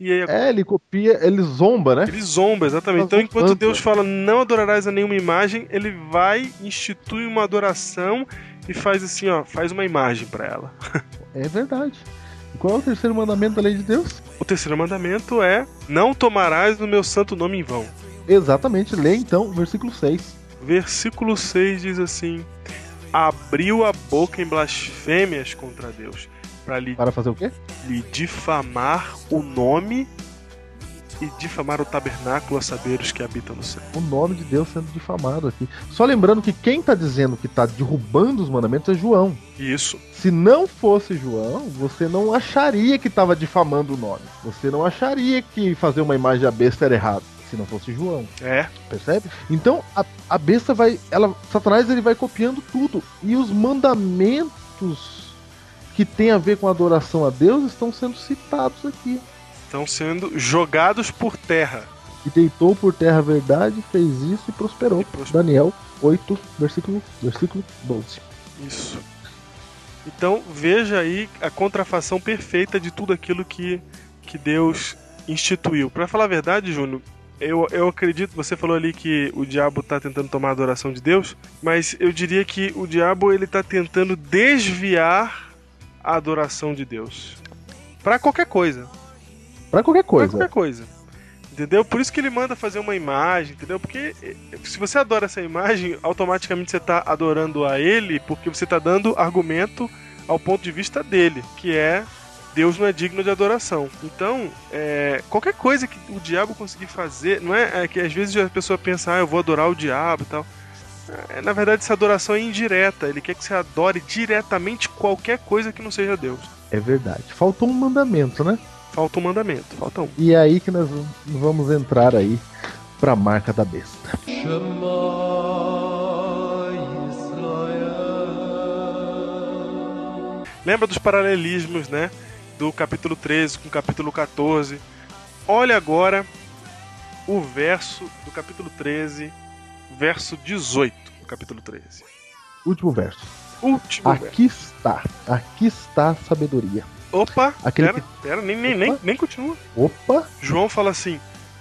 e aí É, ele copia, ele zomba, né? ele zomba, exatamente. Tá Então, enquanto. Deus fala não adorarás a nenhuma imagem, ele vai, institui uma adoração e faz assim, ó, faz uma imagem para ela. É verdade. Qual é o terceiro mandamento da lei de Deus? O terceiro mandamento é: não tomarás o meu santo nome em vão. Exatamente, lê então o versículo 6. Versículo 6 diz assim: abriu a boca em blasfêmias contra Deus, para lhe, Para fazer o quê? lhe difamar o nome e difamar o tabernáculo a saber os que habitam no céu. O nome de Deus sendo difamado aqui. Só lembrando que quem tá dizendo que tá derrubando os mandamentos é João. Isso. Se não fosse João, você não acharia que estava difamando o nome. Você não acharia que fazer uma imagem da besta era errado. Se não fosse João, É, percebe? Então a, a besta vai. Ela, Satanás ele vai copiando tudo. E os mandamentos que tem a ver com a adoração a Deus estão sendo citados aqui. Estão sendo jogados por terra. E deitou por terra a verdade, fez isso e prosperou. E prosperou. Daniel 8, versículo, versículo 12. Isso. Então veja aí a contrafação perfeita de tudo aquilo que, que Deus instituiu. Pra falar a verdade, Júnior, eu, eu acredito, você falou ali que o diabo tá tentando tomar a adoração de Deus, mas eu diria que o diabo ele tá tentando desviar a adoração de Deus. Pra qualquer coisa. Pra qualquer Pra coisa. qualquer coisa. Entendeu? Por isso que ele manda fazer uma imagem, entendeu? Porque eh, se você adora essa imagem, automaticamente você tá adorando a ele, porque você tá dando argumento ao ponto de vista dele, que é Deus não é digno de adoração. Então, é, qualquer coisa que o diabo conseguir fazer, não é, é que às vezes a pessoa pensa, ah, eu vou adorar o diabo e tal. É, na verdade, essa adoração é indireta. Ele quer que você adore diretamente qualquer coisa que não seja Deus. É verdade. Faltou um mandamento, né? Falta um mandamento, falta um. E é aí que nós vamos entrar aí pra marca da besta. Lembra dos paralelismos, né? Do capítulo 13 com o capítulo 14. Olha agora o verso do capítulo 13, verso 18 do capítulo 13. Último verso. Último verso. Aqui está. Aqui está a sabedoria. Opa, Aquele pera, pera, nem, nem, nem, nem continua. Opa! João fala assim: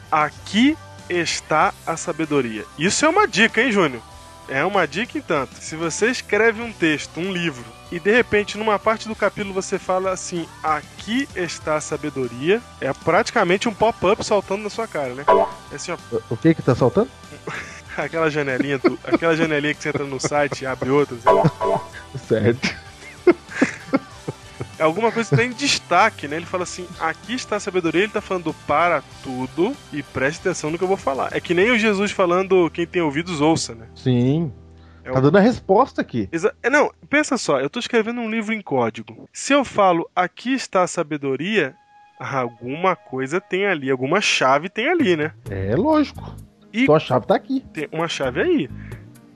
aqui está a sabedoria. Isso é uma dica, hein, Júnior? É uma dica em tanto. Se você escreve um texto, um livro, e de repente numa parte do capítulo você fala assim: aqui está a sabedoria, é praticamente um pop-up saltando na sua cara, né? É assim, ó, O que que tá saltando? aquela janelinha, do- aquela janelinha que você entra no site e abre outra. assim. Certo. É alguma coisa que tá em destaque, né? Ele fala assim: aqui está a sabedoria, ele tá falando para tudo e preste atenção no que eu vou falar. É que nem o Jesus falando quem tem ouvidos ouça, né? Sim. É Tá dando a resposta aqui. Exa- é, Não, pensa só, eu tô escrevendo um livro em código. Se eu falo aqui está a sabedoria, alguma coisa tem ali, alguma chave tem ali, né? É lógico. E então a chave tá aqui. Tem uma chave aí.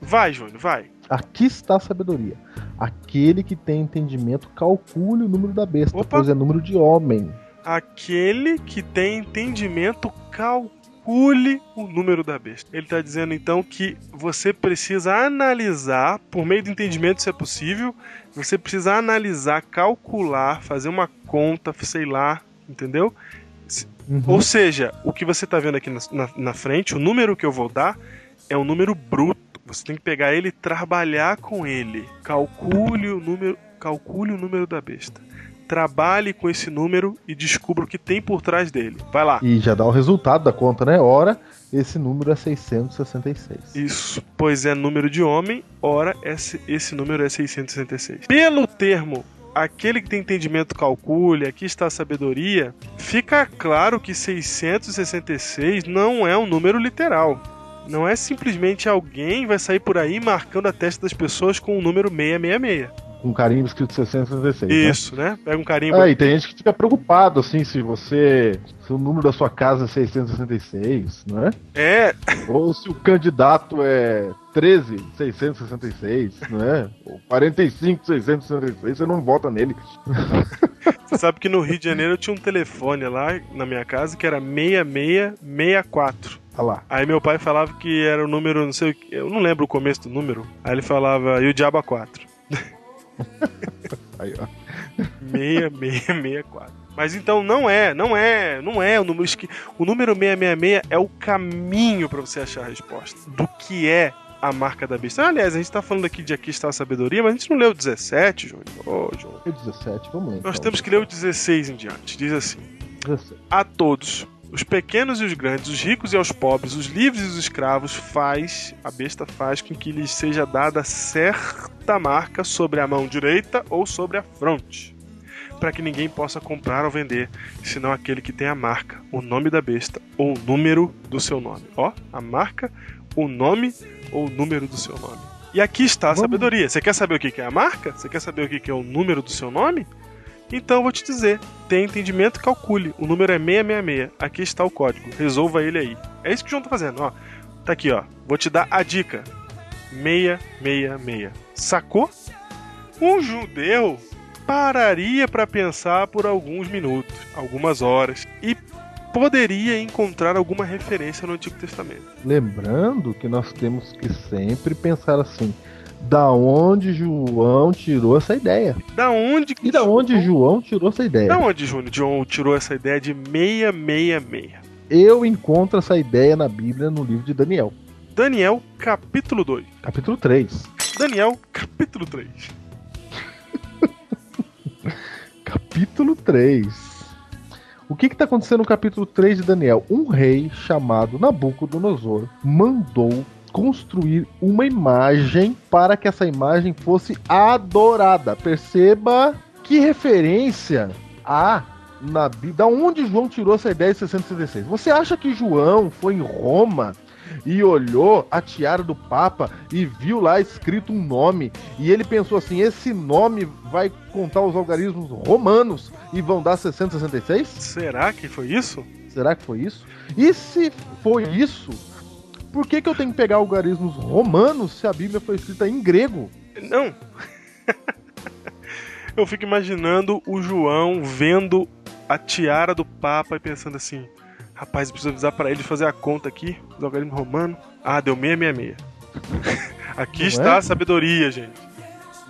Vai, Júnior, vai. Aqui está a sabedoria. Aquele que tem entendimento, calcule o número da besta, Opa. pois é número de homem. Aquele que tem entendimento, calcule o número da besta. Ele está dizendo então que você precisa analisar, por meio do entendimento, se é possível, você precisa analisar, calcular, fazer uma conta, sei lá, entendeu? Uhum. Ou seja, o que você está vendo aqui na, na, na frente, o número que eu vou dar, é um número bruto. Você tem que pegar ele e trabalhar com ele. Calcule o número, calcule o número da besta. Trabalhe com esse número e descubra o que tem por trás dele. Vai lá. E já dá o resultado da conta, né? Ora, esse número é 666. Isso, pois é número de homem, ora esse, esse número é 666. Pelo termo aquele que tem entendimento calcule, aqui está a sabedoria, fica claro que 666 não é um número literal. Não é simplesmente alguém vai sair por aí marcando a testa das pessoas com o número 666 com um carimbo escrito 666. Né? Isso, né? né? Pega um carimbo. É, e tem gente que fica preocupado, assim, se você. Se o número da sua casa é 666, não é? É. Ou se o candidato é 13666, não é? Ou 45666, você não vota nele. Você sabe que no Rio de Janeiro eu tinha um telefone lá na minha casa que era 6664. Ah lá. Aí meu pai falava que era o número, não sei, eu não lembro o começo do número. Aí ele falava, e o diabo a 4. Aí, ó. 6664. Mas então não é, não é, não é o número que o número 666 é o caminho para você achar a resposta do que é a marca da besta. Aliás, a gente tá falando aqui de aqui está a sabedoria, mas a gente não leu o 17, Júnior. Ô, oh. O 17, vamos ler. Nós então. temos que ler o 16 em diante. Diz assim: 16. A todos os pequenos e os grandes, os ricos e os pobres, os livres e os escravos, faz, a besta faz com que lhes seja dada certa marca sobre a mão direita ou sobre a fronte, para que ninguém possa comprar ou vender, senão aquele que tem a marca, o nome da besta ou o número do seu nome. Ó, a marca, o nome ou o número do seu nome. E aqui está a sabedoria. Você quer saber o que é a marca? Você quer saber o que é o número do seu nome? Então vou te dizer, tem entendimento, calcule. O número é 666. Aqui está o código. Resolva ele aí. É isso que o João tá fazendo, ó. Tá aqui, ó. Vou te dar a dica. 666. Sacou? Um judeu pararia para pensar por alguns minutos, algumas horas e poderia encontrar alguma referência no Antigo Testamento. Lembrando que nós temos que sempre pensar assim: da onde João tirou essa ideia. Da onde E da onde João tirou essa ideia? Da onde João tirou essa ideia de 666? Eu encontro essa ideia na Bíblia no livro de Daniel. Daniel, capítulo 2. Capítulo 3. Daniel, capítulo 3. capítulo 3. O que está acontecendo no capítulo 3 de Daniel? Um rei chamado Nabucodonosor mandou construir uma imagem para que essa imagem fosse adorada. Perceba que referência há na Bíblia. Da onde João tirou essa ideia de 666? Você acha que João foi em Roma e olhou a tiara do Papa e viu lá escrito um nome e ele pensou assim: esse nome vai contar os algarismos romanos e vão dar 666? Será que foi isso? Será que foi isso? E se foi isso? Por que, que eu tenho que pegar algarismos romanos se a Bíblia foi escrita em grego? Não. eu fico imaginando o João vendo a tiara do Papa e pensando assim: rapaz, eu preciso avisar para ele fazer a conta aqui do algarismo romano. Ah, deu 666. aqui Não está é? a sabedoria, gente.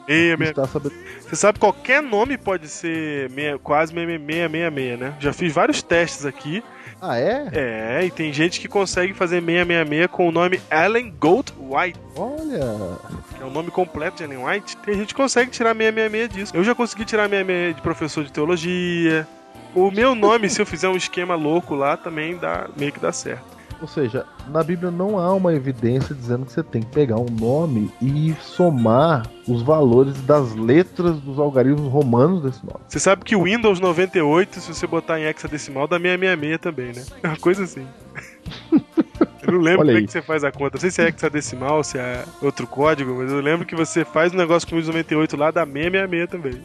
666. Você sabe qualquer nome pode ser meia, quase 666, né? Já fiz vários testes aqui ah, é? É, e tem gente que consegue fazer 666 com o nome Ellen Gold White. Olha! Que é o nome completo de Ellen White. Tem gente que consegue tirar 666 disso. Eu já consegui tirar 666 de professor de teologia. O meu nome, se eu fizer um esquema louco lá, também dá meio que dá certo. Ou seja, na Bíblia não há uma evidência dizendo que você tem que pegar um nome e somar os valores das letras dos algarismos romanos desse nome. Você sabe que o Windows 98, se você botar em hexadecimal, dá 666 também, né? É uma coisa assim. Eu não lembro como é que você faz a conta. Não sei se é hexadecimal, se é outro código, mas eu lembro que você faz um negócio com o Windows 98 lá, dá 666 também.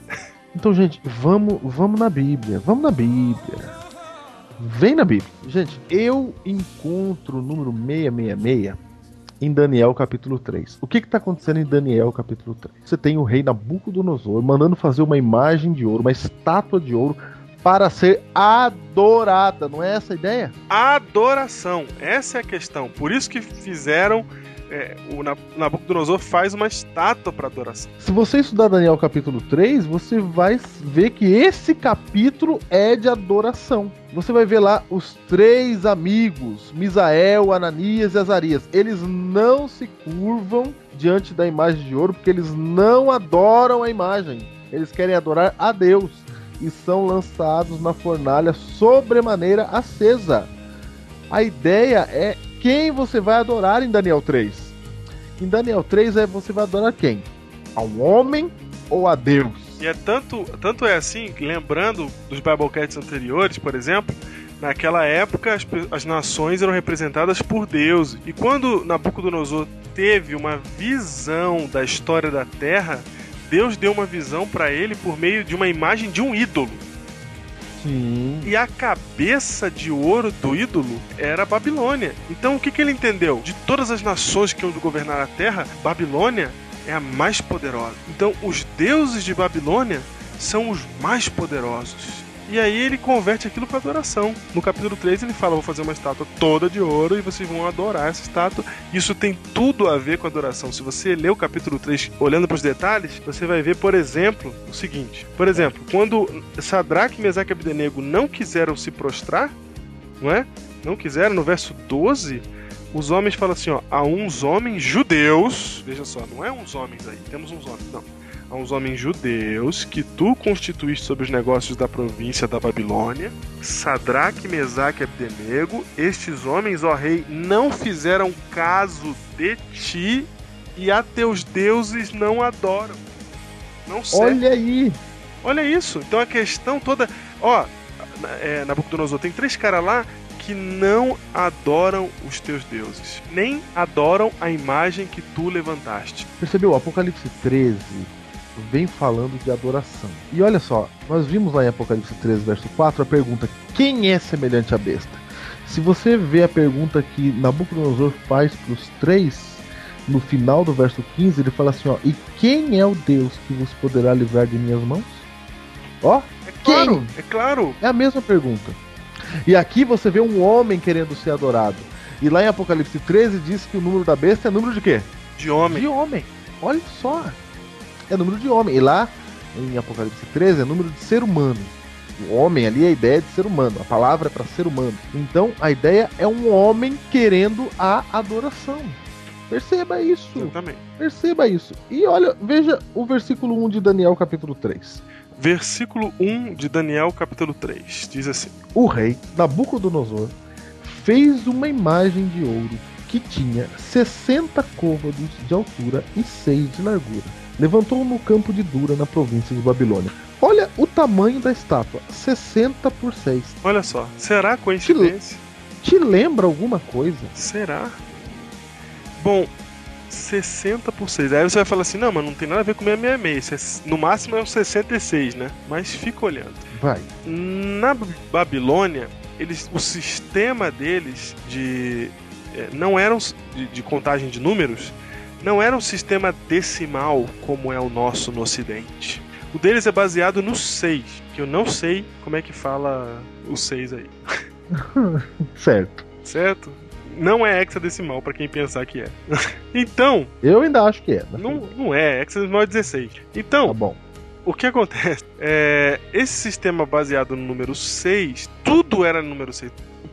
Então, gente, vamos, vamos na Bíblia. Vamos na Bíblia. Vem na Bíblia. Gente, eu encontro o número 666 em Daniel capítulo 3. O que está acontecendo em Daniel capítulo 3? Você tem o rei Nabucodonosor mandando fazer uma imagem de ouro, uma estátua de ouro para ser adorada, não é essa a ideia? Adoração, essa é a questão. Por isso que fizeram é, o Nabucodonosor faz uma estátua para adoração. Se você estudar Daniel capítulo 3, você vai ver que esse capítulo é de adoração. Você vai ver lá os três amigos, Misael, Ananias e Azarias. Eles não se curvam diante da imagem de ouro porque eles não adoram a imagem. Eles querem adorar a Deus e são lançados na fornalha sobremaneira acesa. A ideia é quem você vai adorar em Daniel 3. Em Daniel 3 é você vai adorar quem? Ao homem ou a Deus? E é tanto, tanto é assim, lembrando dos Biblecasts anteriores, por exemplo, naquela época as, as nações eram representadas por Deus. E quando Nabucodonosor teve uma visão da história da Terra, Deus deu uma visão para ele por meio de uma imagem de um ídolo. Sim. E a cabeça de ouro do ídolo era Babilônia. Então o que, que ele entendeu? De todas as nações que iam governar a terra, Babilônia é a mais poderosa. Então os deuses de Babilônia são os mais poderosos. E aí ele converte aquilo para adoração. No capítulo 3 ele fala: Vou fazer uma estátua toda de ouro e vocês vão adorar essa estátua. Isso tem tudo a ver com adoração. Se você ler o capítulo 3 olhando para os detalhes, você vai ver, por exemplo, o seguinte: Por exemplo, quando Sadraque, Mesaque e Abdenego não quiseram se prostrar, não é? Não quiseram, no verso 12, os homens falam assim: ó, há uns homens judeus, veja só, não é uns homens aí, temos uns homens, não a uns homens judeus que tu constituíste sobre os negócios da província da Babilônia, Sadraque, Mesaque e Abdenego, estes homens, ó rei, não fizeram caso de ti e a teus deuses não adoram. Não sei. Olha aí! Olha isso. Então a questão toda. Ó, é, Nabucodonosor, tem três caras lá que não adoram os teus deuses, nem adoram a imagem que tu levantaste. Percebeu? Apocalipse 13 vem falando de adoração. E olha só, nós vimos lá em Apocalipse 13, verso 4, a pergunta: quem é semelhante à besta? Se você vê a pergunta que Nabucodonosor faz para os três, no final do verso 15, ele fala assim: ó, e quem é o Deus que vos poderá livrar de minhas mãos? Ó, é claro, quem? É claro. É a mesma pergunta. E aqui você vê um homem querendo ser adorado. E lá em Apocalipse 13 diz que o número da besta é número de quê? De homem. De homem. Olha só é número de homem. E lá, em Apocalipse 13, é número de ser humano. O homem ali é a ideia de ser humano, a palavra é para ser humano. Então a ideia é um homem querendo a adoração. Perceba isso. Exatamente. Perceba isso. E olha, veja o versículo 1 de Daniel, capítulo 3. Versículo 1 de Daniel, capítulo 3. Diz assim: O rei Nabucodonosor fez uma imagem de ouro que tinha 60 côvados de altura e 6 de largura levantou no campo de Dura, na província de Babilônia. Olha o tamanho da estátua, 60 por 6. Olha só, será coincidência? Te, te lembra alguma coisa? Será? Bom, 60 por 6. Aí você vai falar assim: não, mas não tem nada a ver com 666. No máximo é um 66, né? Mas fica olhando. Vai. Na Babilônia, eles, o sistema deles de. É, não eram de, de contagem de números, não era um sistema decimal como é o nosso no Ocidente. O deles é baseado no 6, que eu não sei como é que fala o 6 aí. certo. Certo? Não é hexadecimal para quem pensar que é. então. Eu ainda acho que é. Não, não é, hexadecimal é 16. Então. Tá bom. O que acontece? É, esse sistema baseado no número 6, tudo era no número 6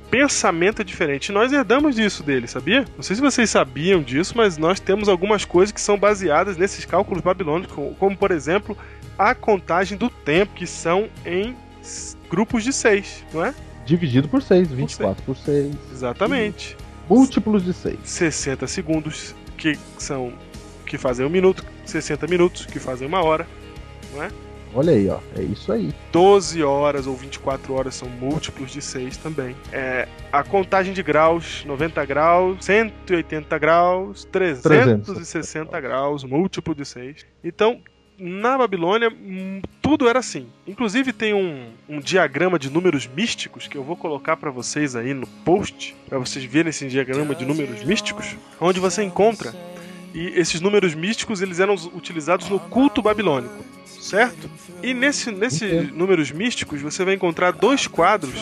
pensamento é diferente. Nós herdamos disso dele, sabia? Não sei se vocês sabiam disso, mas nós temos algumas coisas que são baseadas nesses cálculos babilônicos, como, por exemplo a contagem do tempo, que são em grupos de seis, não é? Dividido por 6, 24 por 6. Exatamente. Múltiplos de 6. 60 segundos, que são que fazem um minuto, 60 minutos, que fazem uma hora, não é? Olha aí, ó. É isso aí. 12 horas ou 24 horas são múltiplos de 6 também. É, a contagem de graus, 90 graus, 180 graus, 360 300. graus, múltiplo de 6. Então, na Babilônia hum, tudo era assim. Inclusive tem um, um diagrama de números místicos que eu vou colocar para vocês aí no post, para vocês verem esse diagrama de números místicos, onde você encontra e esses números místicos eles eram utilizados no culto babilônico, certo? E nesse, nesses números místicos você vai encontrar dois quadros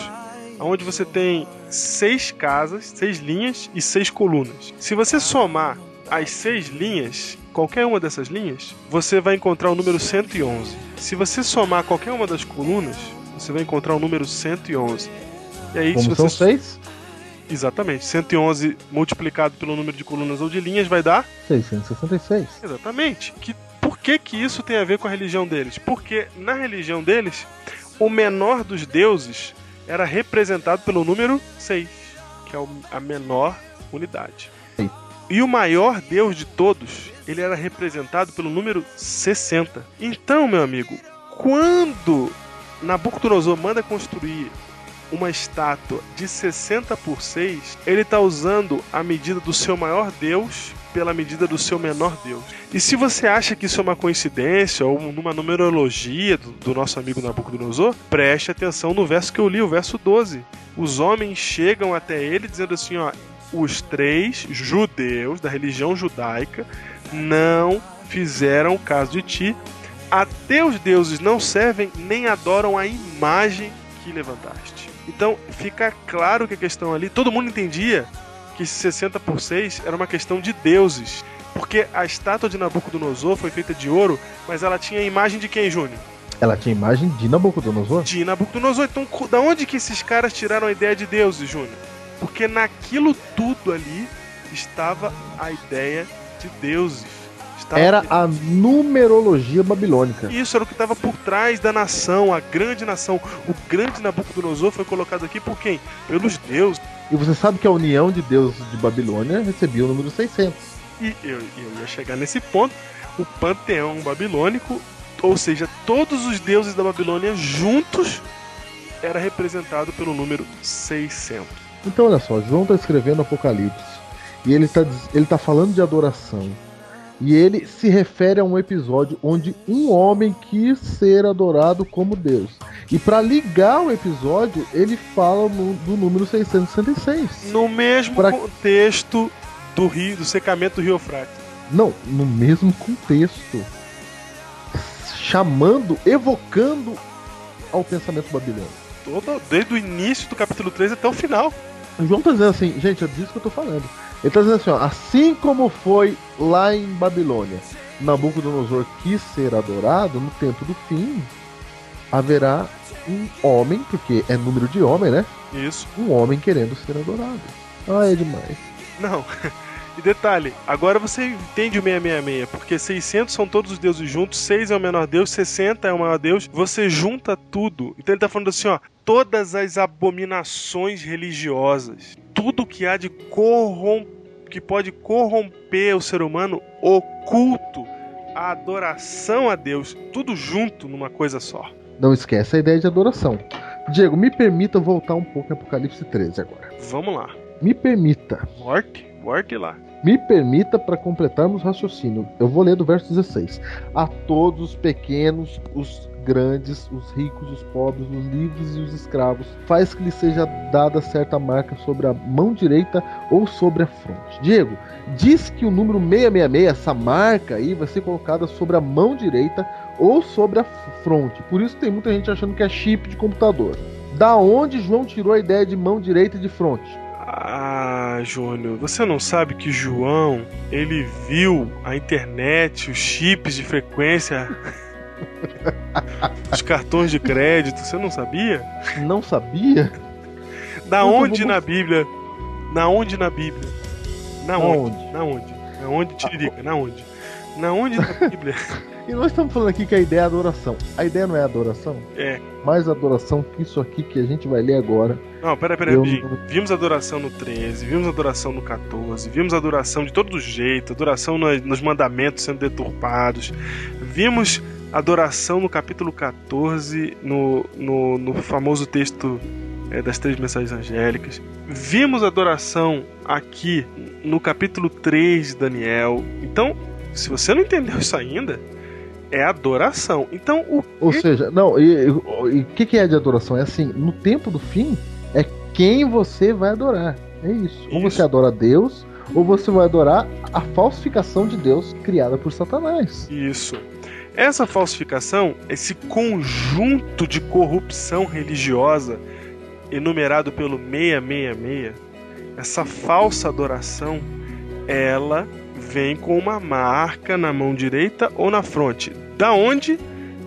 onde você tem seis casas, seis linhas e seis colunas. Se você somar as seis linhas, qualquer uma dessas linhas, você vai encontrar o número 111. Se você somar qualquer uma das colunas, você vai encontrar o número 111. E aí, Como se você... são seis? Exatamente. 111 multiplicado pelo número de colunas ou de linhas vai dar 666. Exatamente. Que que que isso tem a ver com a religião deles? Porque na religião deles, o menor dos deuses era representado pelo número 6, que é a menor unidade. Sim. E o maior deus de todos, ele era representado pelo número 60. Então, meu amigo, quando Nabucodonosor manda construir uma estátua de 60 por 6, ele está usando a medida do seu maior deus pela medida do seu menor deus. E se você acha que isso é uma coincidência ou numa numerologia do, do nosso amigo Nabucodonosor, preste atenção no verso que eu li, o verso 12. Os homens chegam até ele dizendo assim, ó, os três judeus da religião judaica não fizeram caso de ti. Até os deuses não servem nem adoram a imagem que levantaste. Então fica claro que a questão ali, todo mundo entendia que 60 por 6 era uma questão de deuses. Porque a estátua de Nabucodonosor foi feita de ouro, mas ela tinha a imagem de quem, Júnior? Ela tinha imagem de Nabucodonosor? De Nabucodonosor. Então, da onde que esses caras tiraram a ideia de deuses, Júnior? Porque naquilo tudo ali estava a ideia de deuses. Estava era a numerologia babilônica. Isso era o que estava por trás da nação, a grande nação. O grande Nabucodonosor foi colocado aqui por quem? Pelos deuses. E você sabe que a união de deuses de Babilônia recebia o número 600. E eu, eu ia chegar nesse ponto. O panteão babilônico, ou seja, todos os deuses da Babilônia juntos, era representado pelo número 600. Então, olha só, João está escrevendo Apocalipse e ele está ele tá falando de adoração. E ele se refere a um episódio onde um homem quis ser adorado como Deus. E para ligar o episódio, ele fala no, do número 666. No mesmo pra... contexto do rio, do secamento do Rio Eufrates. Não, no mesmo contexto. Chamando, evocando ao pensamento babilônico. Todo, desde o início do capítulo 3 até o final. O João tá dizendo assim, gente, é disso que eu tô falando. Ele tá dizendo assim, ó, assim como foi lá em Babilônia, Nabucodonosor quis ser adorado, no tempo do fim haverá um homem, porque é número de homem, né? Isso. Um homem querendo ser adorado. Ah, é demais. Não. E detalhe, agora você entende o 666, porque 600 são todos os deuses juntos, 6 é o menor deus, 60 é o maior deus, você junta tudo. Então ele tá falando assim, ó, todas as abominações religiosas, tudo que há de corromper, que pode corromper o ser humano, o culto, a adoração a Deus, tudo junto numa coisa só. Não esquece a ideia de adoração. Diego, me permita voltar um pouco em Apocalipse 13 agora. Vamos lá. Me permita. Work, work lá. Me permita para completarmos o raciocínio. Eu vou ler do verso 16. A todos os pequenos, os grandes, os ricos, os pobres, os livres e os escravos, faz que lhe seja dada certa marca sobre a mão direita ou sobre a fronte. Diego, diz que o número 666, essa marca aí, vai ser colocada sobre a mão direita ou sobre a fronte. Por isso tem muita gente achando que é chip de computador. Da onde João tirou a ideia de mão direita e de fronte? Ah, Júnior, você não sabe que João, ele viu a internet, os chips de frequência Os cartões de crédito, você não sabia? Não sabia? Da onde na Bíblia? Na onde na Bíblia? Na, onde? Na onde? Na onde, Tiririca? Na onde? Na onde na Bíblia? e nós estamos falando aqui que a ideia é adoração. A ideia não é adoração? É. Mais adoração que isso aqui que a gente vai ler agora. Não, pera, pera, Eu... Vimos adoração no 13, vimos adoração no 14, vimos adoração de todo jeito, adoração nos mandamentos sendo deturpados, vimos adoração no capítulo 14, no, no, no famoso texto é, das três mensagens angélicas. Vimos adoração aqui no capítulo 3 de Daniel. Então, se você não entendeu isso ainda, é adoração. Então, o Ou seja, não, e o que, que é de adoração? É assim, no tempo do fim, é quem você vai adorar. É isso. isso. Ou você adora Deus, ou você vai adorar a falsificação de Deus criada por Satanás. Isso. Essa falsificação, esse conjunto de corrupção religiosa enumerado pelo 666, essa falsa adoração, ela vem com uma marca na mão direita ou na fronte. Da onde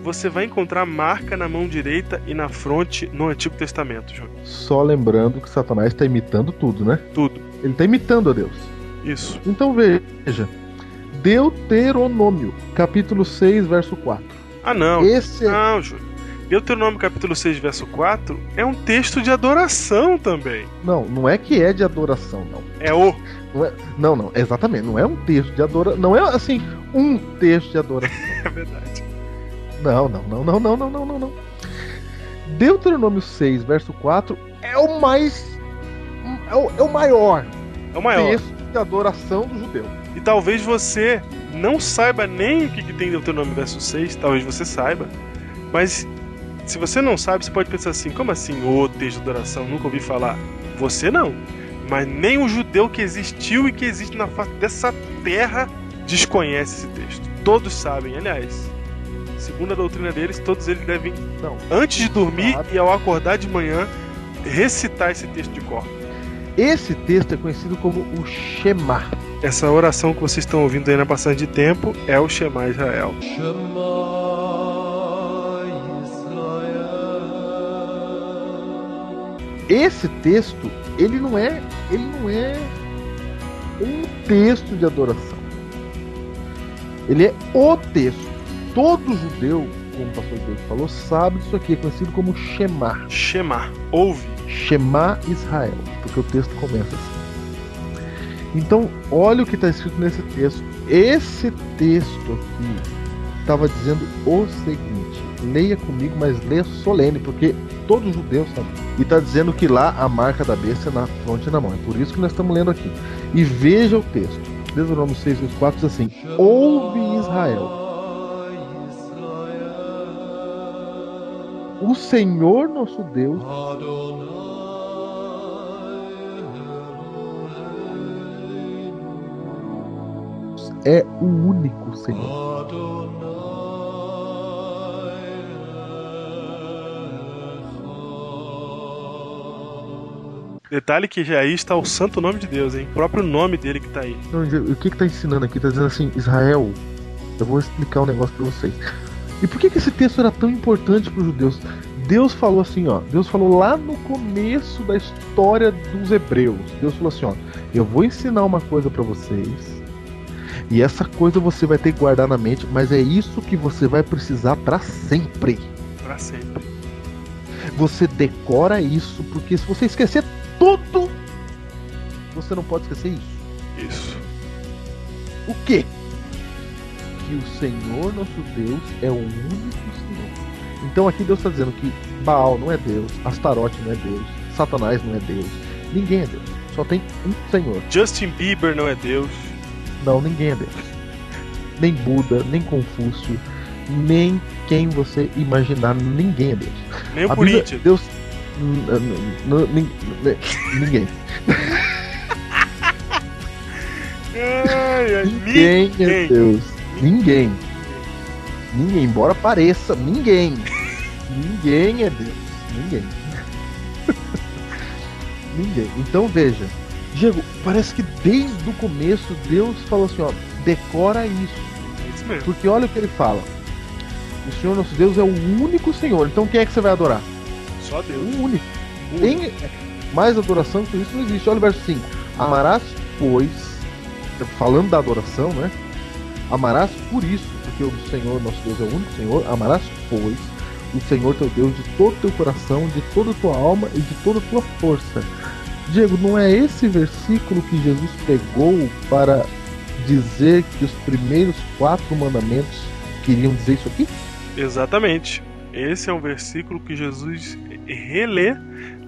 você vai encontrar marca na mão direita e na fronte no Antigo Testamento, João? Só lembrando que Satanás está imitando tudo, né? Tudo. Ele está imitando a Deus. Isso. Então veja, Deuteronômio, capítulo 6, verso 4. Ah, não. Esse é- Não, Júlio. Deuteronômio capítulo 6, verso 4 é um texto de adoração também. Não, não é que é de adoração, não. É o. Não, é... não, não, exatamente. Não é um texto de adoração. Não é assim, um texto de adoração. é verdade. Não, não, não, não, não, não, não, não, não. Deuteronômio 6, verso 4 é o mais. É o, é o maior. É o maior. texto de adoração do judeu. E talvez você não saiba nem o que, que tem Deuteronômio verso 6, talvez você saiba. Mas se você não sabe, você pode pensar assim: como assim, ô texto de adoração? Nunca ouvi falar. Você não. Mas nem o judeu que existiu e que existe na face dessa terra desconhece esse texto. Todos sabem, aliás. Segundo a doutrina deles, todos eles devem, não, antes de dormir e ao acordar de manhã, recitar esse texto de cor. Esse texto é conhecido como o Shema. Essa oração que vocês estão ouvindo aí na passagem de tempo é o Shema Israel. Shema Esse texto, ele não é, ele não é um texto de adoração. Ele é o texto. Todo judeu, como o pastor Deus falou, sabe disso aqui, é conhecido como Shema. Shema, ouve. Shema Israel, porque o texto começa assim. Então, olha o que está escrito nesse texto. Esse texto aqui estava dizendo o seguinte: leia comigo, mas leia solene, porque todo judeu sabe. E está dizendo que lá a marca da besta é na fronte e na mão. É por isso que nós estamos lendo aqui. E veja o texto. Deuteronômio 6, 4 diz assim: Ouve Israel. O Senhor nosso Deus é o único Senhor. Detalhe que já aí está o santo nome de Deus, hein? O próprio nome dele que tá aí. Não, o que que tá ensinando aqui? Tá dizendo assim, Israel, eu vou explicar um negócio para vocês. E por que que esse texto era tão importante para os judeus? Deus falou assim, ó. Deus falou lá no começo da história dos hebreus. Deus falou assim, ó. Eu vou ensinar uma coisa para vocês. E essa coisa você vai ter que guardar na mente, mas é isso que você vai precisar para sempre. Para sempre. Você decora isso, porque se você esquecer tudo, você não pode esquecer isso. Isso. O quê? Que o Senhor nosso Deus é o único Senhor. Então aqui Deus está dizendo que Baal não é Deus, Astarote não é Deus, Satanás não é Deus, ninguém é Deus. Só tem um Senhor. Justin Bieber não é Deus. Não, ninguém é Deus. Nem Buda, nem Confúcio, nem quem você imaginar, ninguém é Deus. Nem o Corinthians. Deus. Ninguém. Ninguém é Deus. Ninguém. Ninguém, embora pareça, ninguém. Ninguém é Deus. Ninguém. ninguém. Então veja, Diego, parece que desde o começo Deus falou assim, ó, decora isso. É isso mesmo. Porque olha o que ele fala. O Senhor nosso Deus é o único Senhor. Então quem é que você vai adorar? Só Deus. O único. Tem mais adoração que isso não existe. Olha o verso 5. Amarás, pois, falando da adoração, né? Amarás por isso, porque o Senhor nosso Deus é o único Senhor. Amarás, pois, o Senhor teu Deus de todo o teu coração, de toda a tua alma e de toda a tua força. Diego, não é esse versículo que Jesus pegou para dizer que os primeiros quatro mandamentos queriam dizer isso aqui? Exatamente. Esse é um versículo que Jesus relê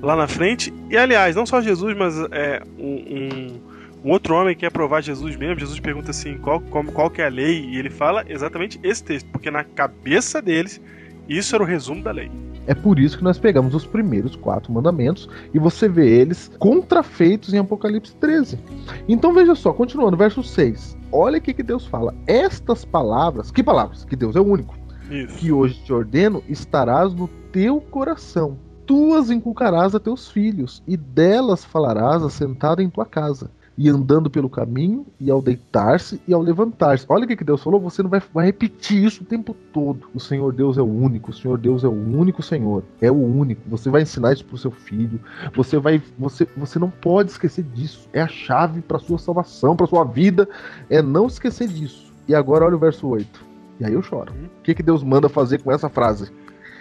lá na frente. E aliás, não só Jesus, mas é um, um, Um outro homem quer provar Jesus mesmo. Jesus pergunta assim: qual, qual, qual que é a lei? E ele fala exatamente esse texto, porque na cabeça deles, isso era o resumo da lei. É por isso que nós pegamos os primeiros quatro mandamentos e você vê eles contrafeitos em Apocalipse 13. Então veja só, continuando, verso 6. Olha o que, Deus fala. Estas palavras, que palavras? Que Deus é o único. Isso. Que hoje te ordeno, estarás no teu coração. Tu as inculcarás a teus filhos, e delas falarás assentado em tua casa e andando pelo caminho, e ao deitar-se e ao levantar-se. Olha o que, que Deus falou, você não vai, vai, repetir isso o tempo todo. O Senhor Deus é o único, o Senhor Deus é o único Senhor, é o único. Você vai ensinar isso pro seu filho, você vai, você, você não pode esquecer disso. É a chave para sua salvação, para sua vida, é não esquecer disso. E agora olha o verso 8. E aí eu choro. O que, que Deus manda fazer com essa frase?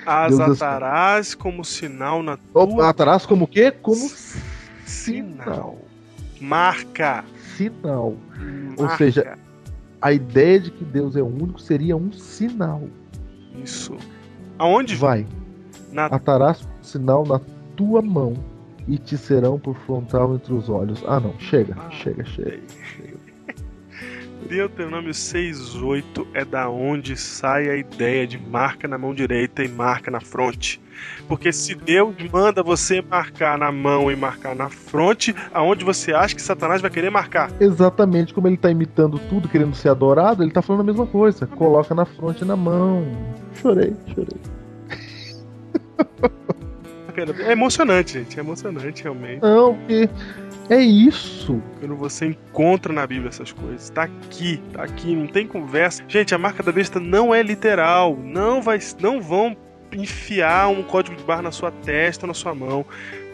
As atarás como sinal na tua... Atarás como o quê? Como sinal. sinal. Marca. Sinal. Marca. Ou seja, a ideia de que Deus é único seria um sinal. Isso. Aonde? Vai. Na... Atarás um sinal na tua mão e te serão por frontal entre os olhos. Ah, não. Chega, ah, chega, chega. chega. Deuteronômio 6,8 é da onde sai a ideia de marca na mão direita e marca na fronte. Porque se Deus manda você marcar na mão e marcar na fronte, aonde você acha que Satanás vai querer marcar? Exatamente, como ele está imitando tudo, querendo ser adorado, ele está falando a mesma coisa. Coloca na fronte e na mão. Chorei, chorei. É emocionante, gente. É emocionante, realmente. Não, porque é isso. Quando você encontra na Bíblia essas coisas. Tá aqui, tá aqui, não tem conversa. Gente, a marca da besta não é literal. Não vai, não vão enfiar um código de barra na sua testa, na sua mão.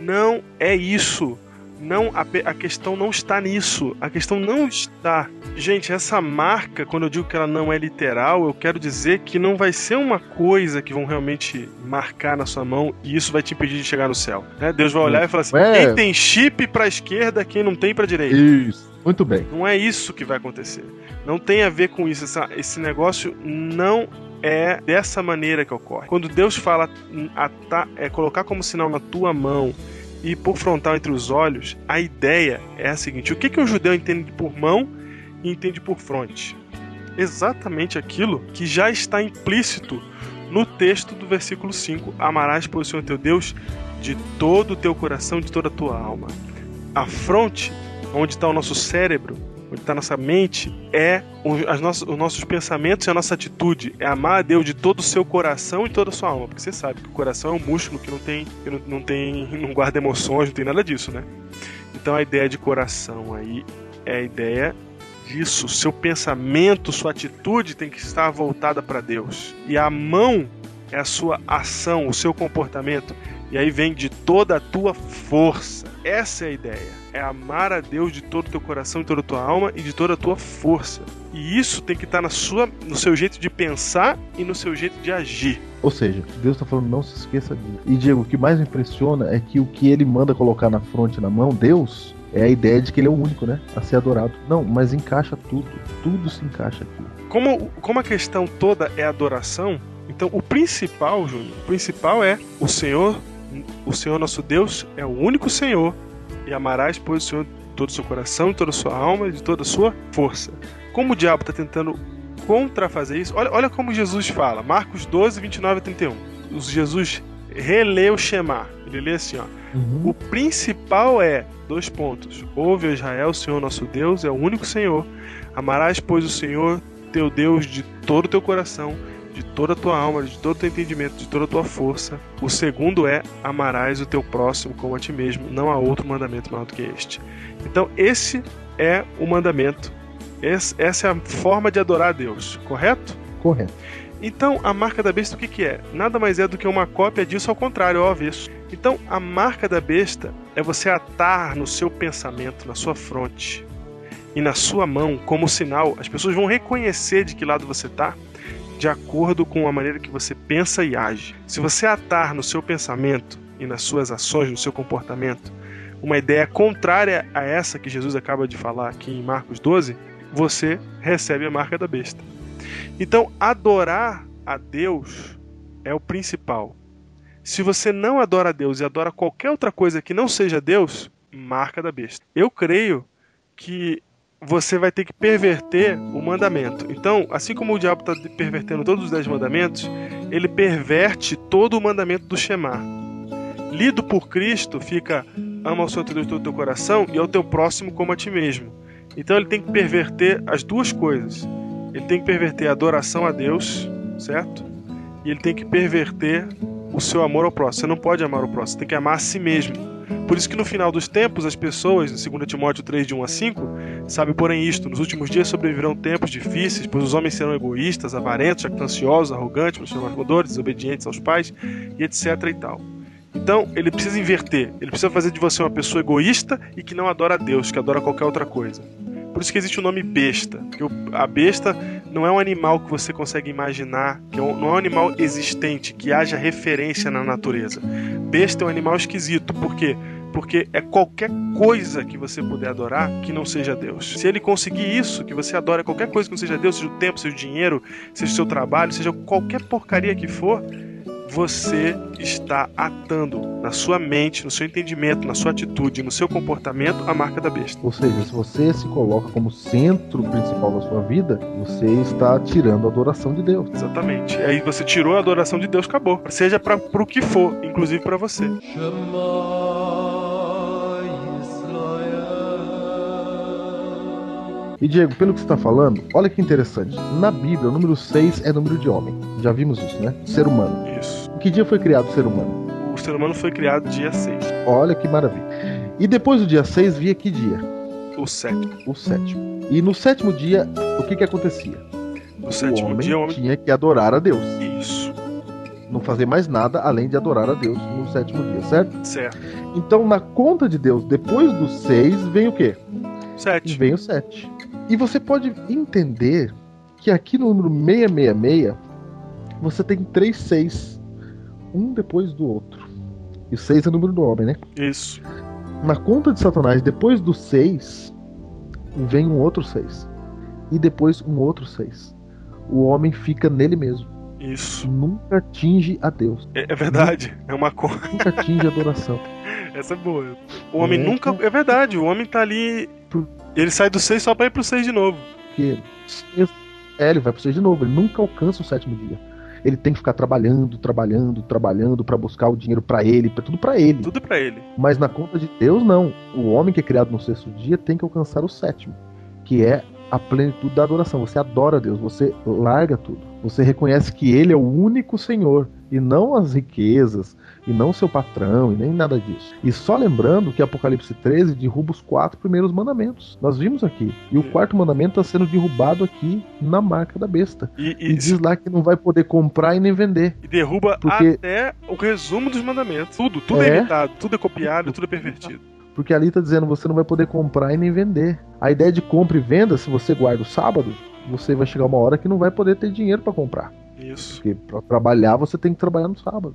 Não é isso. Não, a, a, questão não está nisso. A questão não está. Gente, essa marca, quando eu digo que ela não é literal, eu quero dizer que não vai ser uma coisa que vão realmente marcar na sua mão e isso vai te impedir de chegar no céu. Né? Deus vai olhar e falar assim: é. quem tem chip para esquerda, quem não tem para direita. Isso. Muito bem. Não é isso que vai acontecer. Não tem a ver com isso. Essa, esse negócio não é dessa maneira que ocorre. Quando Deus fala é, colocar como sinal na tua mão e por frontal entre os olhos, a ideia é a seguinte: o que, que o judeu entende por mão e entende por fronte? Exatamente aquilo que já está implícito no texto do versículo 5: Amarás, pois, o Senhor teu Deus de todo o teu coração, de toda a tua alma. A fronte, onde está o nosso cérebro, onde está nossa mente, é os nossos, os nossos pensamentos e a nossa atitude. É amar a Deus de todo o seu coração e toda a sua alma. Porque você sabe que o coração é um músculo que não tem, que não, não tem, não guarda emoções, não tem nada disso, né? Então a ideia de coração aí é a ideia disso. Seu pensamento, sua atitude tem que estar voltada para Deus. E a mão é a sua ação, o seu comportamento. E aí vem de toda a tua força. Essa é a ideia é amar a Deus de todo o teu coração, de toda a tua alma e de toda a tua força. E isso tem que estar na sua, no seu jeito de pensar e no seu jeito de agir. Ou seja, Deus está falando, não se esqueça disso. E Diego, o que mais impressiona é que o que ele manda colocar na fronte, na mão, Deus, é a ideia de que ele é o único, né? A ser adorado. Não, mas encaixa tudo. Tudo se encaixa aqui. Como, como a questão toda é adoração, então o principal, Júnior, o principal é o Senhor, o Senhor nosso Deus é o único Senhor e amarás, pois, o Senhor de todo o seu coração, de toda a sua alma e de toda a sua força. Como o diabo está tentando contrafazer isso, olha, olha como Jesus fala. Marcos 12, 29 a 31. Jesus relê o Shema. Ele lê assim, ó. Uhum. O principal é, dois pontos. Ouve, Israel, o Senhor nosso Deus é o único Senhor. Amarás, pois, o Senhor teu Deus de todo o teu coração, de toda a tua alma, de todo o teu entendimento, de toda a tua força. O segundo é amarás o teu próximo como a ti mesmo. Não há outro mandamento maior do que este. Então, esse é o mandamento. essa é a forma de adorar a Deus, correto? Correto. Então, a marca da besta o que, que é? Nada mais é do que uma cópia disso ao contrário, ao avesso. Então, a marca da besta é você atar no seu pensamento, na sua fronte e na sua mão como sinal. As pessoas vão reconhecer de que lado você está de acordo com a maneira que você pensa e age. Se você atar no seu pensamento e nas suas ações, no seu comportamento, uma ideia contrária a essa que Jesus acaba de falar aqui em Marcos 12, você recebe a marca da besta. Então, adorar a Deus é o principal. Se você não adora a Deus e adora qualquer outra coisa que não seja Deus, marca da besta. Eu creio que você vai ter que perverter o mandamento. Então, assim como o diabo está pervertendo todos os dez mandamentos, ele perverte todo o mandamento do Shema. Lido por Cristo fica ama o Senhor teu Deus o teu coração e ao teu próximo como a ti mesmo. Então ele tem que perverter as duas coisas. Ele tem que perverter a adoração a Deus, certo? E ele tem que perverter o seu amor ao próximo. Você não pode amar o próximo, você tem que amar a si mesmo. Por isso que no final dos tempos, as pessoas, em 2 Timóteo 3, de 1 a 5, sabem porém isto, nos últimos dias sobreviverão tempos difíceis, pois os homens serão egoístas, avarentos, jactanciosos, arrogantes, transformadores, desobedientes aos pais, e etc e tal. Então, ele precisa inverter. Ele precisa fazer de você uma pessoa egoísta e que não adora a Deus, que adora qualquer outra coisa. Por isso que existe o nome besta. Porque a besta não é um animal que você consegue imaginar, que é não é um animal existente, que haja referência na natureza. Besta é um animal esquisito. Por quê? Porque é qualquer coisa que você puder adorar que não seja Deus. Se ele conseguir isso, que você adora qualquer coisa que não seja Deus, seja o tempo, seja o dinheiro, seja o seu trabalho, seja qualquer porcaria que for, você está atando na sua mente, no seu entendimento, na sua atitude, no seu comportamento a marca da besta. Ou seja, se você se coloca como centro principal da sua vida, você está tirando a adoração de Deus. Exatamente. Aí você tirou a adoração de Deus, acabou. Seja para o que for, inclusive para você. E Diego, pelo que você está falando, olha que interessante. Na Bíblia, o número 6 é número de homem. Já vimos isso, né? Ser humano. Isso. Que dia foi criado o ser humano? O ser humano foi criado dia 6. Olha que maravilha. E depois do dia 6 via que dia? O sétimo. O sétimo. E no sétimo dia, o que que acontecia? No sétimo o homem dia, o homem. tinha que adorar a Deus. Isso. Não fazer mais nada além de adorar a Deus no sétimo dia, certo? Certo. Então, na conta de Deus, depois do 6, vem o quê? Sete. Vem o 7. E você pode entender que aqui no número 666 você tem três 6, um depois do outro. E o 6 é o número do homem, né? Isso. Na conta de Satanás, depois do 6, vem um outro 6. E depois um outro 6. O homem fica nele mesmo. Isso. Nunca atinge a Deus. É, é verdade. É uma coisa. Nunca atinge a adoração. Essa é boa. O homem É, nunca. É verdade, o homem tá ali. Ele sai do 6 só pra ir pro 6 de novo. Porque é, ele vai pro 6 de novo. Ele nunca alcança o sétimo dia. Ele tem que ficar trabalhando, trabalhando, trabalhando para buscar o dinheiro para ele, pra, tudo para ele. Tudo pra ele. Mas na conta de Deus, não. O homem que é criado no sexto dia tem que alcançar o sétimo, que é a plenitude da adoração. Você adora Deus, você larga tudo. Você reconhece que Ele é o único Senhor e não as riquezas, e não seu patrão, e nem nada disso. E só lembrando que Apocalipse 13 derruba os quatro primeiros mandamentos. Nós vimos aqui. E o quarto mandamento está sendo derrubado aqui na marca da besta. E, E e, diz lá que não vai poder comprar e nem vender. e derruba Porque- até o resumo dos mandamentos. Tudo, tudo é, É. imitado, tudo é copiado, tudo é pervertido. Porque ali está dizendo você não vai poder comprar e nem vender. A ideia de compra e venda, se você guarda o sábado, você vai chegar uma hora que não vai poder ter dinheiro para comprar. Isso. Porque para trabalhar você tem que trabalhar no sábado.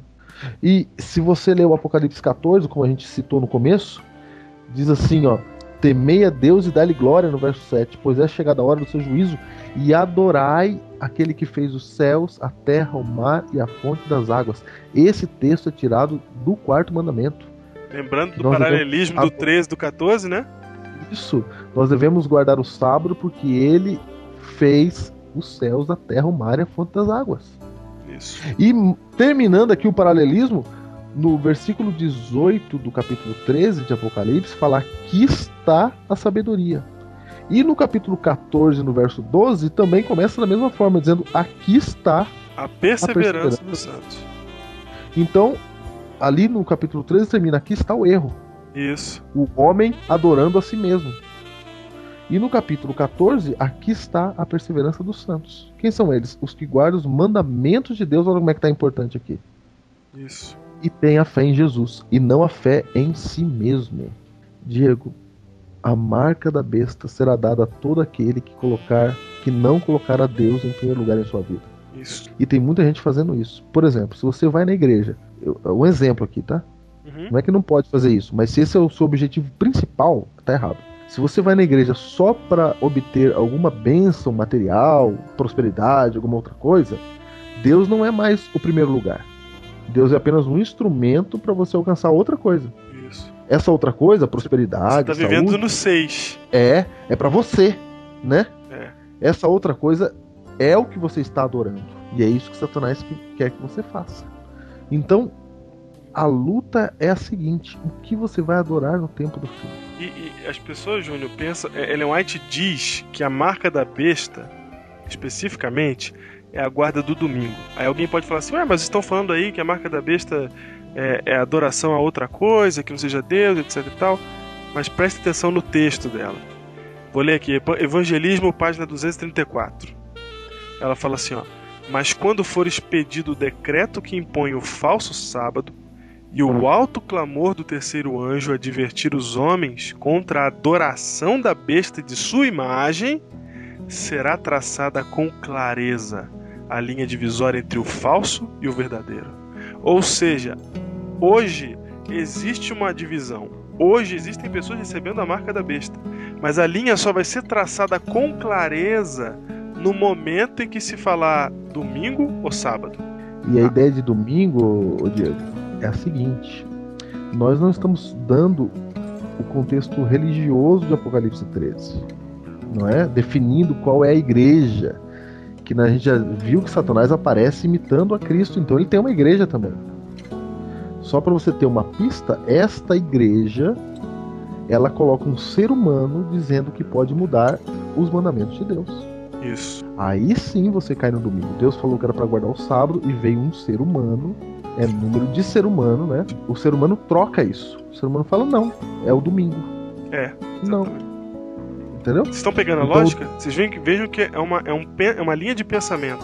E se você ler o Apocalipse 14, como a gente citou no começo, diz assim, ó: Temei a Deus e dá-lhe glória no verso 7, pois é chegada a hora do seu juízo, e adorai aquele que fez os céus, a terra, o mar e a fonte das águas. Esse texto é tirado do quarto mandamento. Lembrando do paralelismo do devemos- 13 do 14, né? Isso, nós devemos guardar o sábado porque ele fez os céus, a terra, o mar e a fonte das águas. Isso. E terminando aqui o paralelismo, no versículo 18 do capítulo 13 de Apocalipse, fala: Aqui está a sabedoria. E no capítulo 14, no verso 12, também começa da mesma forma, dizendo: Aqui está. A perseverança perseverança. dos santos. Então, ali no capítulo 13 termina: Aqui está o erro. Isso. O homem adorando a si mesmo. E no capítulo 14, aqui está a perseverança dos santos. Quem são eles? Os que guardam os mandamentos de Deus. Olha como é que está importante aqui. Isso. e tem a fé em Jesus e não a fé em si mesmo. Diego, a marca da besta será dada a todo aquele que colocar, que não colocar a Deus em primeiro lugar em sua vida. Isso. E tem muita gente fazendo isso. Por exemplo, se você vai na igreja, eu- um exemplo aqui, tá? Uhum. Não é que não pode fazer isso, mas se esse é o seu objetivo principal, tá errado. Se você vai na igreja só para obter alguma bênção material, prosperidade, alguma outra coisa, Deus não é mais o primeiro lugar. Deus é apenas um instrumento para você alcançar outra coisa. Isso. Essa outra coisa, prosperidade, Você tá saúde, vivendo no 6. é é para você, né? É. Essa outra coisa é o que você está adorando. E é isso que Satanás que- quer que você faça. Então, a luta é a seguinte: o que você vai adorar no tempo do fim? E, e as pessoas, Júnior, pensam. é, Ellen White diz que a marca da besta, especificamente, é a guarda do domingo. Aí alguém pode falar assim, ué, mas estão falando aí que a marca da besta é, é adoração a outra coisa, que não seja Deus, etc e tal. Mas preste atenção no texto dela. Vou ler aqui, Evangelismo, página 234. Ela fala assim, ó. Mas quando for expedido o decreto que impõe o falso sábado, e o alto clamor do terceiro anjo advertir os homens contra a adoração da besta de sua imagem, será traçada com clareza a linha divisória entre o falso e o verdadeiro. Ou seja, hoje existe uma divisão. Hoje existem pessoas recebendo a marca da besta, mas a linha só vai ser traçada com clareza no momento em que se falar domingo ou sábado. E a ideia de domingo, Diego, é a seguinte: nós não estamos dando o contexto religioso de Apocalipse 13, não é? Definindo qual é a igreja. Que a gente já viu que Satanás aparece imitando a Cristo, então ele tem uma igreja também. Só para você ter uma pista, esta igreja ela coloca um ser humano dizendo que pode mudar os mandamentos de Deus. Isso. Aí sim você cai no domingo. Deus falou que era para guardar o sábado e veio um ser humano, é número de ser humano, né? O ser humano troca isso. O ser humano fala não, é o domingo. É. Não, exatamente. entendeu? Vocês estão pegando a Então- lógica? Vocês veem que, vejam que é uma, é, um, é uma linha de pensamento.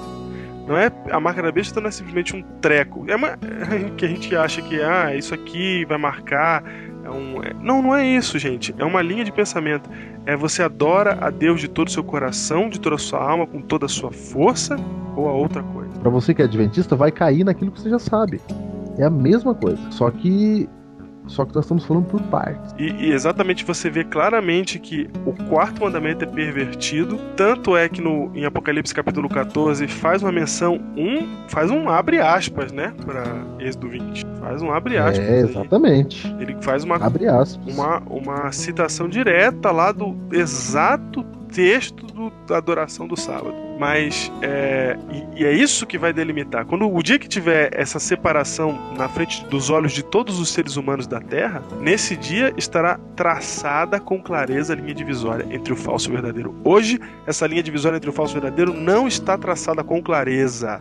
Não é a marca da besta não é simplesmente um treco. É uma, que a gente acha que ah, isso aqui vai marcar. é um- é- não, não é isso, gente. É uma linha de pensamento. É você adora a Deus de todo o seu coração, de toda a sua alma, com toda a sua força, ou a outra coisa. Para você que é adventista, vai cair naquilo que você já sabe. É a mesma coisa. Só que só que nós estamos falando por partes. E, e exatamente você vê claramente que o quarto mandamento é pervertido. Tanto é que no, em Apocalipse capítulo 14 faz uma menção, um, faz um abre aspas, né? Pra Êxodo 20. Faz um abre aspas. É, aí. exatamente. Ele faz uma, Abre aspas. uma, uma citação direta lá do exato texto do- da adoração do sábado. Mas é, e, e é isso que vai delimitar. Quando o dia que tiver essa separação na frente dos olhos de todos os seres humanos da Terra, nesse dia estará traçada com clareza a linha divisória entre o falso e o verdadeiro. Hoje, essa linha divisória entre o falso e o verdadeiro não está traçada com clareza.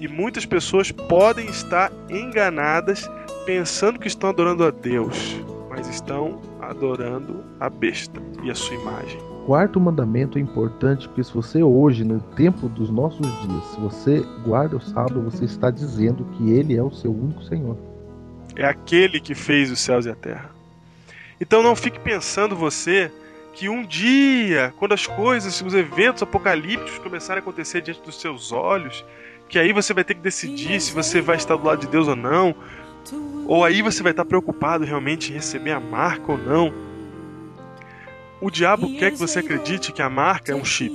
E muitas pessoas podem estar enganadas pensando que estão adorando a Deus, mas estão adorando a besta e a sua imagem. Quarto mandamento é importante porque se você hoje, no tempo dos nossos dias, se você guarda o sábado, você está dizendo que ele é o seu único Senhor. É aquele que fez os céus e a terra. Então não fique pensando você que um dia, quando as coisas, os eventos apocalípticos começarem a acontecer diante dos seus olhos, que aí você vai ter que decidir se você vai estar do lado de Deus ou não, ou aí você vai estar preocupado realmente em receber a marca ou não. O diabo quer que você acredite que a marca é um chip.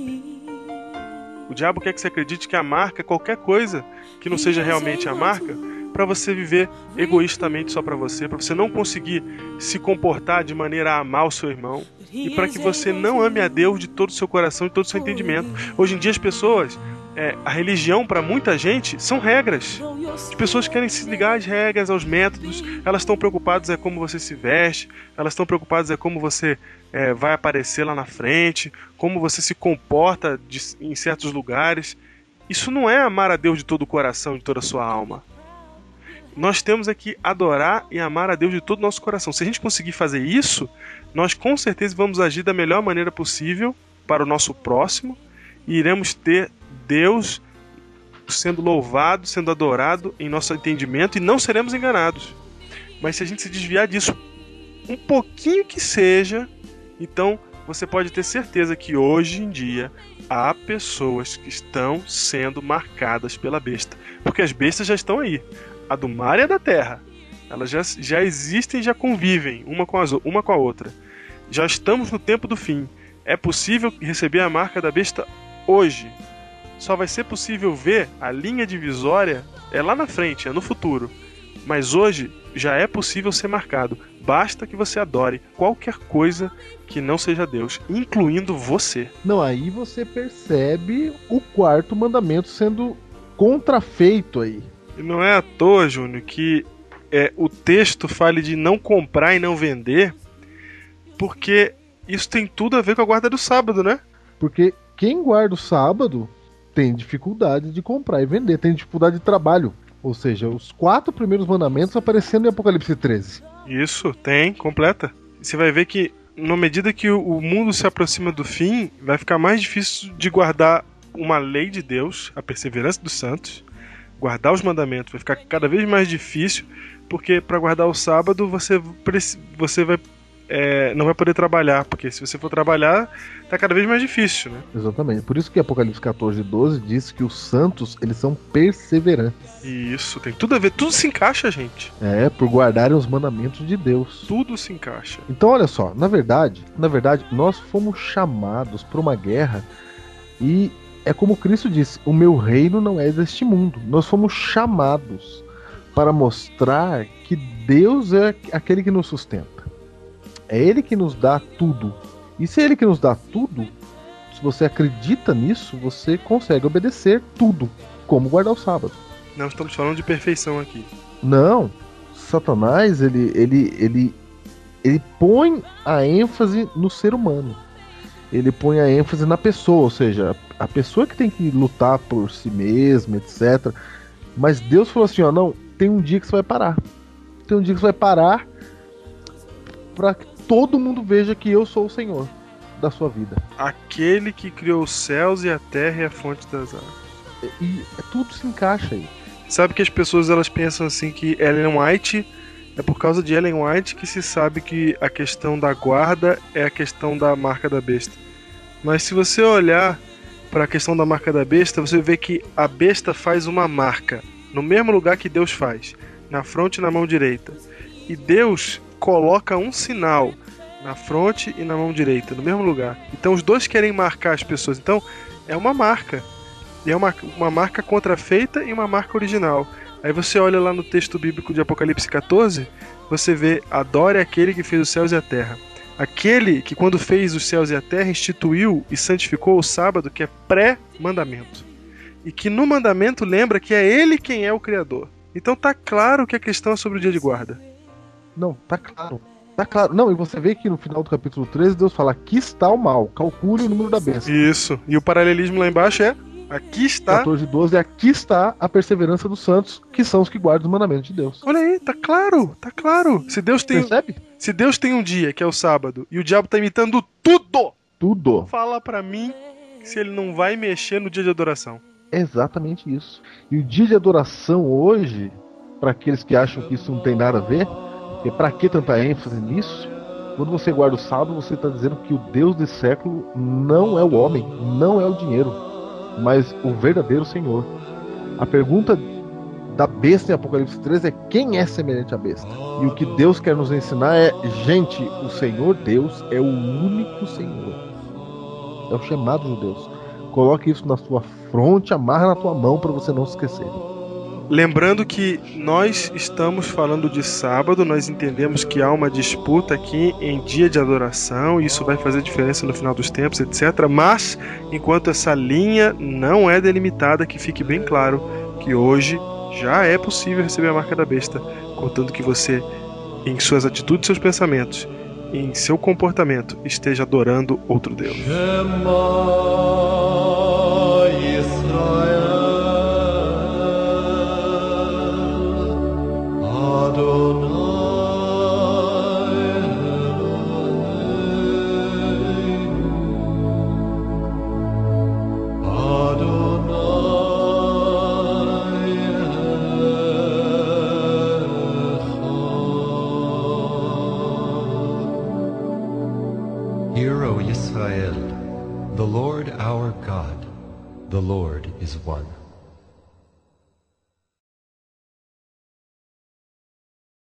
O diabo quer que você acredite que a marca é qualquer coisa que não seja realmente a marca, para você viver egoístamente só para você, para você não conseguir se comportar de maneira a amar o seu irmão e para que você não ame a Deus de todo o seu coração e todo o seu entendimento. Hoje em dia as pessoas, é, a religião para muita gente são regras. As pessoas querem se ligar às regras, aos métodos, elas estão preocupadas é como você se veste, elas estão preocupadas é como você é, vai aparecer lá na frente, como você se comporta de, em certos lugares. Isso não é amar a Deus de todo o coração, de toda a sua alma. Nós temos que adorar e amar a Deus de todo o nosso coração. Se a gente conseguir fazer isso, nós com certeza vamos agir da melhor maneira possível para o nosso próximo e iremos ter Deus sendo louvado, sendo adorado em nosso entendimento e não seremos enganados. Mas se a gente se desviar disso um pouquinho que seja, então você pode ter certeza que hoje em dia há pessoas que estão sendo marcadas pela besta, porque as bestas já estão aí, a do mar e a da terra. Elas já, já existem, já convivem uma com, as, uma com a outra. Já estamos no tempo do fim. É possível receber a marca da besta hoje. Só vai ser possível ver a linha divisória é lá na frente, é no futuro. Mas hoje já é possível ser marcado. Basta que você adore qualquer coisa que não seja Deus, incluindo você. Não, aí você percebe o quarto mandamento sendo contrafeito aí. E não é à toa, Júnior, que é, o texto fale de não comprar e não vender, porque isso tem tudo a ver com a guarda do sábado, né? Porque quem guarda o sábado tem dificuldade de comprar e vender, tem dificuldade de trabalho. Ou seja, os quatro primeiros mandamentos aparecendo em Apocalipse 13. Isso, tem, completa. Você vai ver que, na medida que o mundo se aproxima do fim, vai ficar mais difícil de guardar uma lei de Deus, a perseverança dos santos, guardar os mandamentos vai ficar cada vez mais difícil, porque para guardar o sábado você, você vai é, não vai poder trabalhar, porque se você for trabalhar, tá cada vez mais difícil, né? Exatamente. Por isso que Apocalipse 14, 12 diz que os santos, eles são perseverantes. Isso, tem tudo a ver, tudo se encaixa, gente. É, por guardarem os mandamentos de Deus. Tudo se encaixa. Então, olha só, na verdade, na verdade, nós fomos chamados para uma guerra e é como Cristo disse: o meu reino não é deste mundo. Nós fomos chamados para mostrar que Deus é aquele que nos sustenta. É Ele que nos dá tudo. E se é Ele que nos dá tudo, se você acredita nisso, você consegue obedecer tudo, como guardar o sábado. Não estamos falando de perfeição aqui. Não. Satanás, ele, ele, ele, ele põe a ênfase no ser humano. Ele põe a ênfase na pessoa, ou seja, a pessoa que tem que lutar por si mesma, etc. Mas Deus falou assim: ó, não, tem um dia que você vai parar. Tem um dia que você vai parar para todo mundo veja que eu sou o Senhor da sua vida. Aquele que criou os céus e a terra e a fonte das águas. E, e tudo se encaixa aí. Sabe que as pessoas elas pensam assim que Ellen White é por causa de Ellen White que se sabe que a questão da guarda é a questão da marca da besta. Mas se você olhar para a questão da marca da besta, você vê que a besta faz uma marca no mesmo lugar que Deus faz, na fronte e na mão direita. E Deus coloca um sinal na fronte e na mão direita, no mesmo lugar. Então os dois querem marcar as pessoas. Então é uma marca. E é uma, uma marca contrafeita e uma marca original. Aí você olha lá no texto bíblico de Apocalipse 14, você vê: adore aquele que fez os céus e a terra. Aquele que, quando fez os céus e a terra, instituiu e santificou o sábado, que é pré-mandamento. E que no mandamento lembra que é ele quem é o Criador. Então tá claro que a questão é sobre o dia de guarda. Não, tá claro. Tá claro. Não, e você vê que no final do capítulo 13 Deus fala: aqui está o mal, calcule o número da bênção. Isso. E o paralelismo lá embaixo é: aqui está. 14 e 12, aqui está a perseverança dos santos, que são os que guardam os mandamentos de Deus. Olha aí, tá claro, tá claro. Se Deus tem. Percebe? Se Deus tem um dia, que é o sábado, e o diabo tá imitando tudo, Tudo. fala para mim se ele não vai mexer no dia de adoração. É exatamente isso. E o dia de adoração hoje, para aqueles que acham que isso não tem nada a ver, e para que tanta ênfase nisso? Quando você guarda o sábado, você está dizendo que o Deus desse século não é o homem, não é o dinheiro, mas o verdadeiro Senhor. A pergunta da besta em Apocalipse 13 é quem é semelhante à besta? E o que Deus quer nos ensinar é, gente, o Senhor Deus é o único Senhor. É o chamado de Deus. Coloque isso na sua fronte, amarra na tua mão para você não se esquecer. Lembrando que nós estamos falando de sábado, nós entendemos que há uma disputa aqui em dia de adoração, e isso vai fazer diferença no final dos tempos, etc. Mas, enquanto essa linha não é delimitada, que fique bem claro que hoje já é possível receber a marca da besta, contanto que você, em suas atitudes, seus pensamentos, em seu comportamento, esteja adorando outro Deus. Lord is one.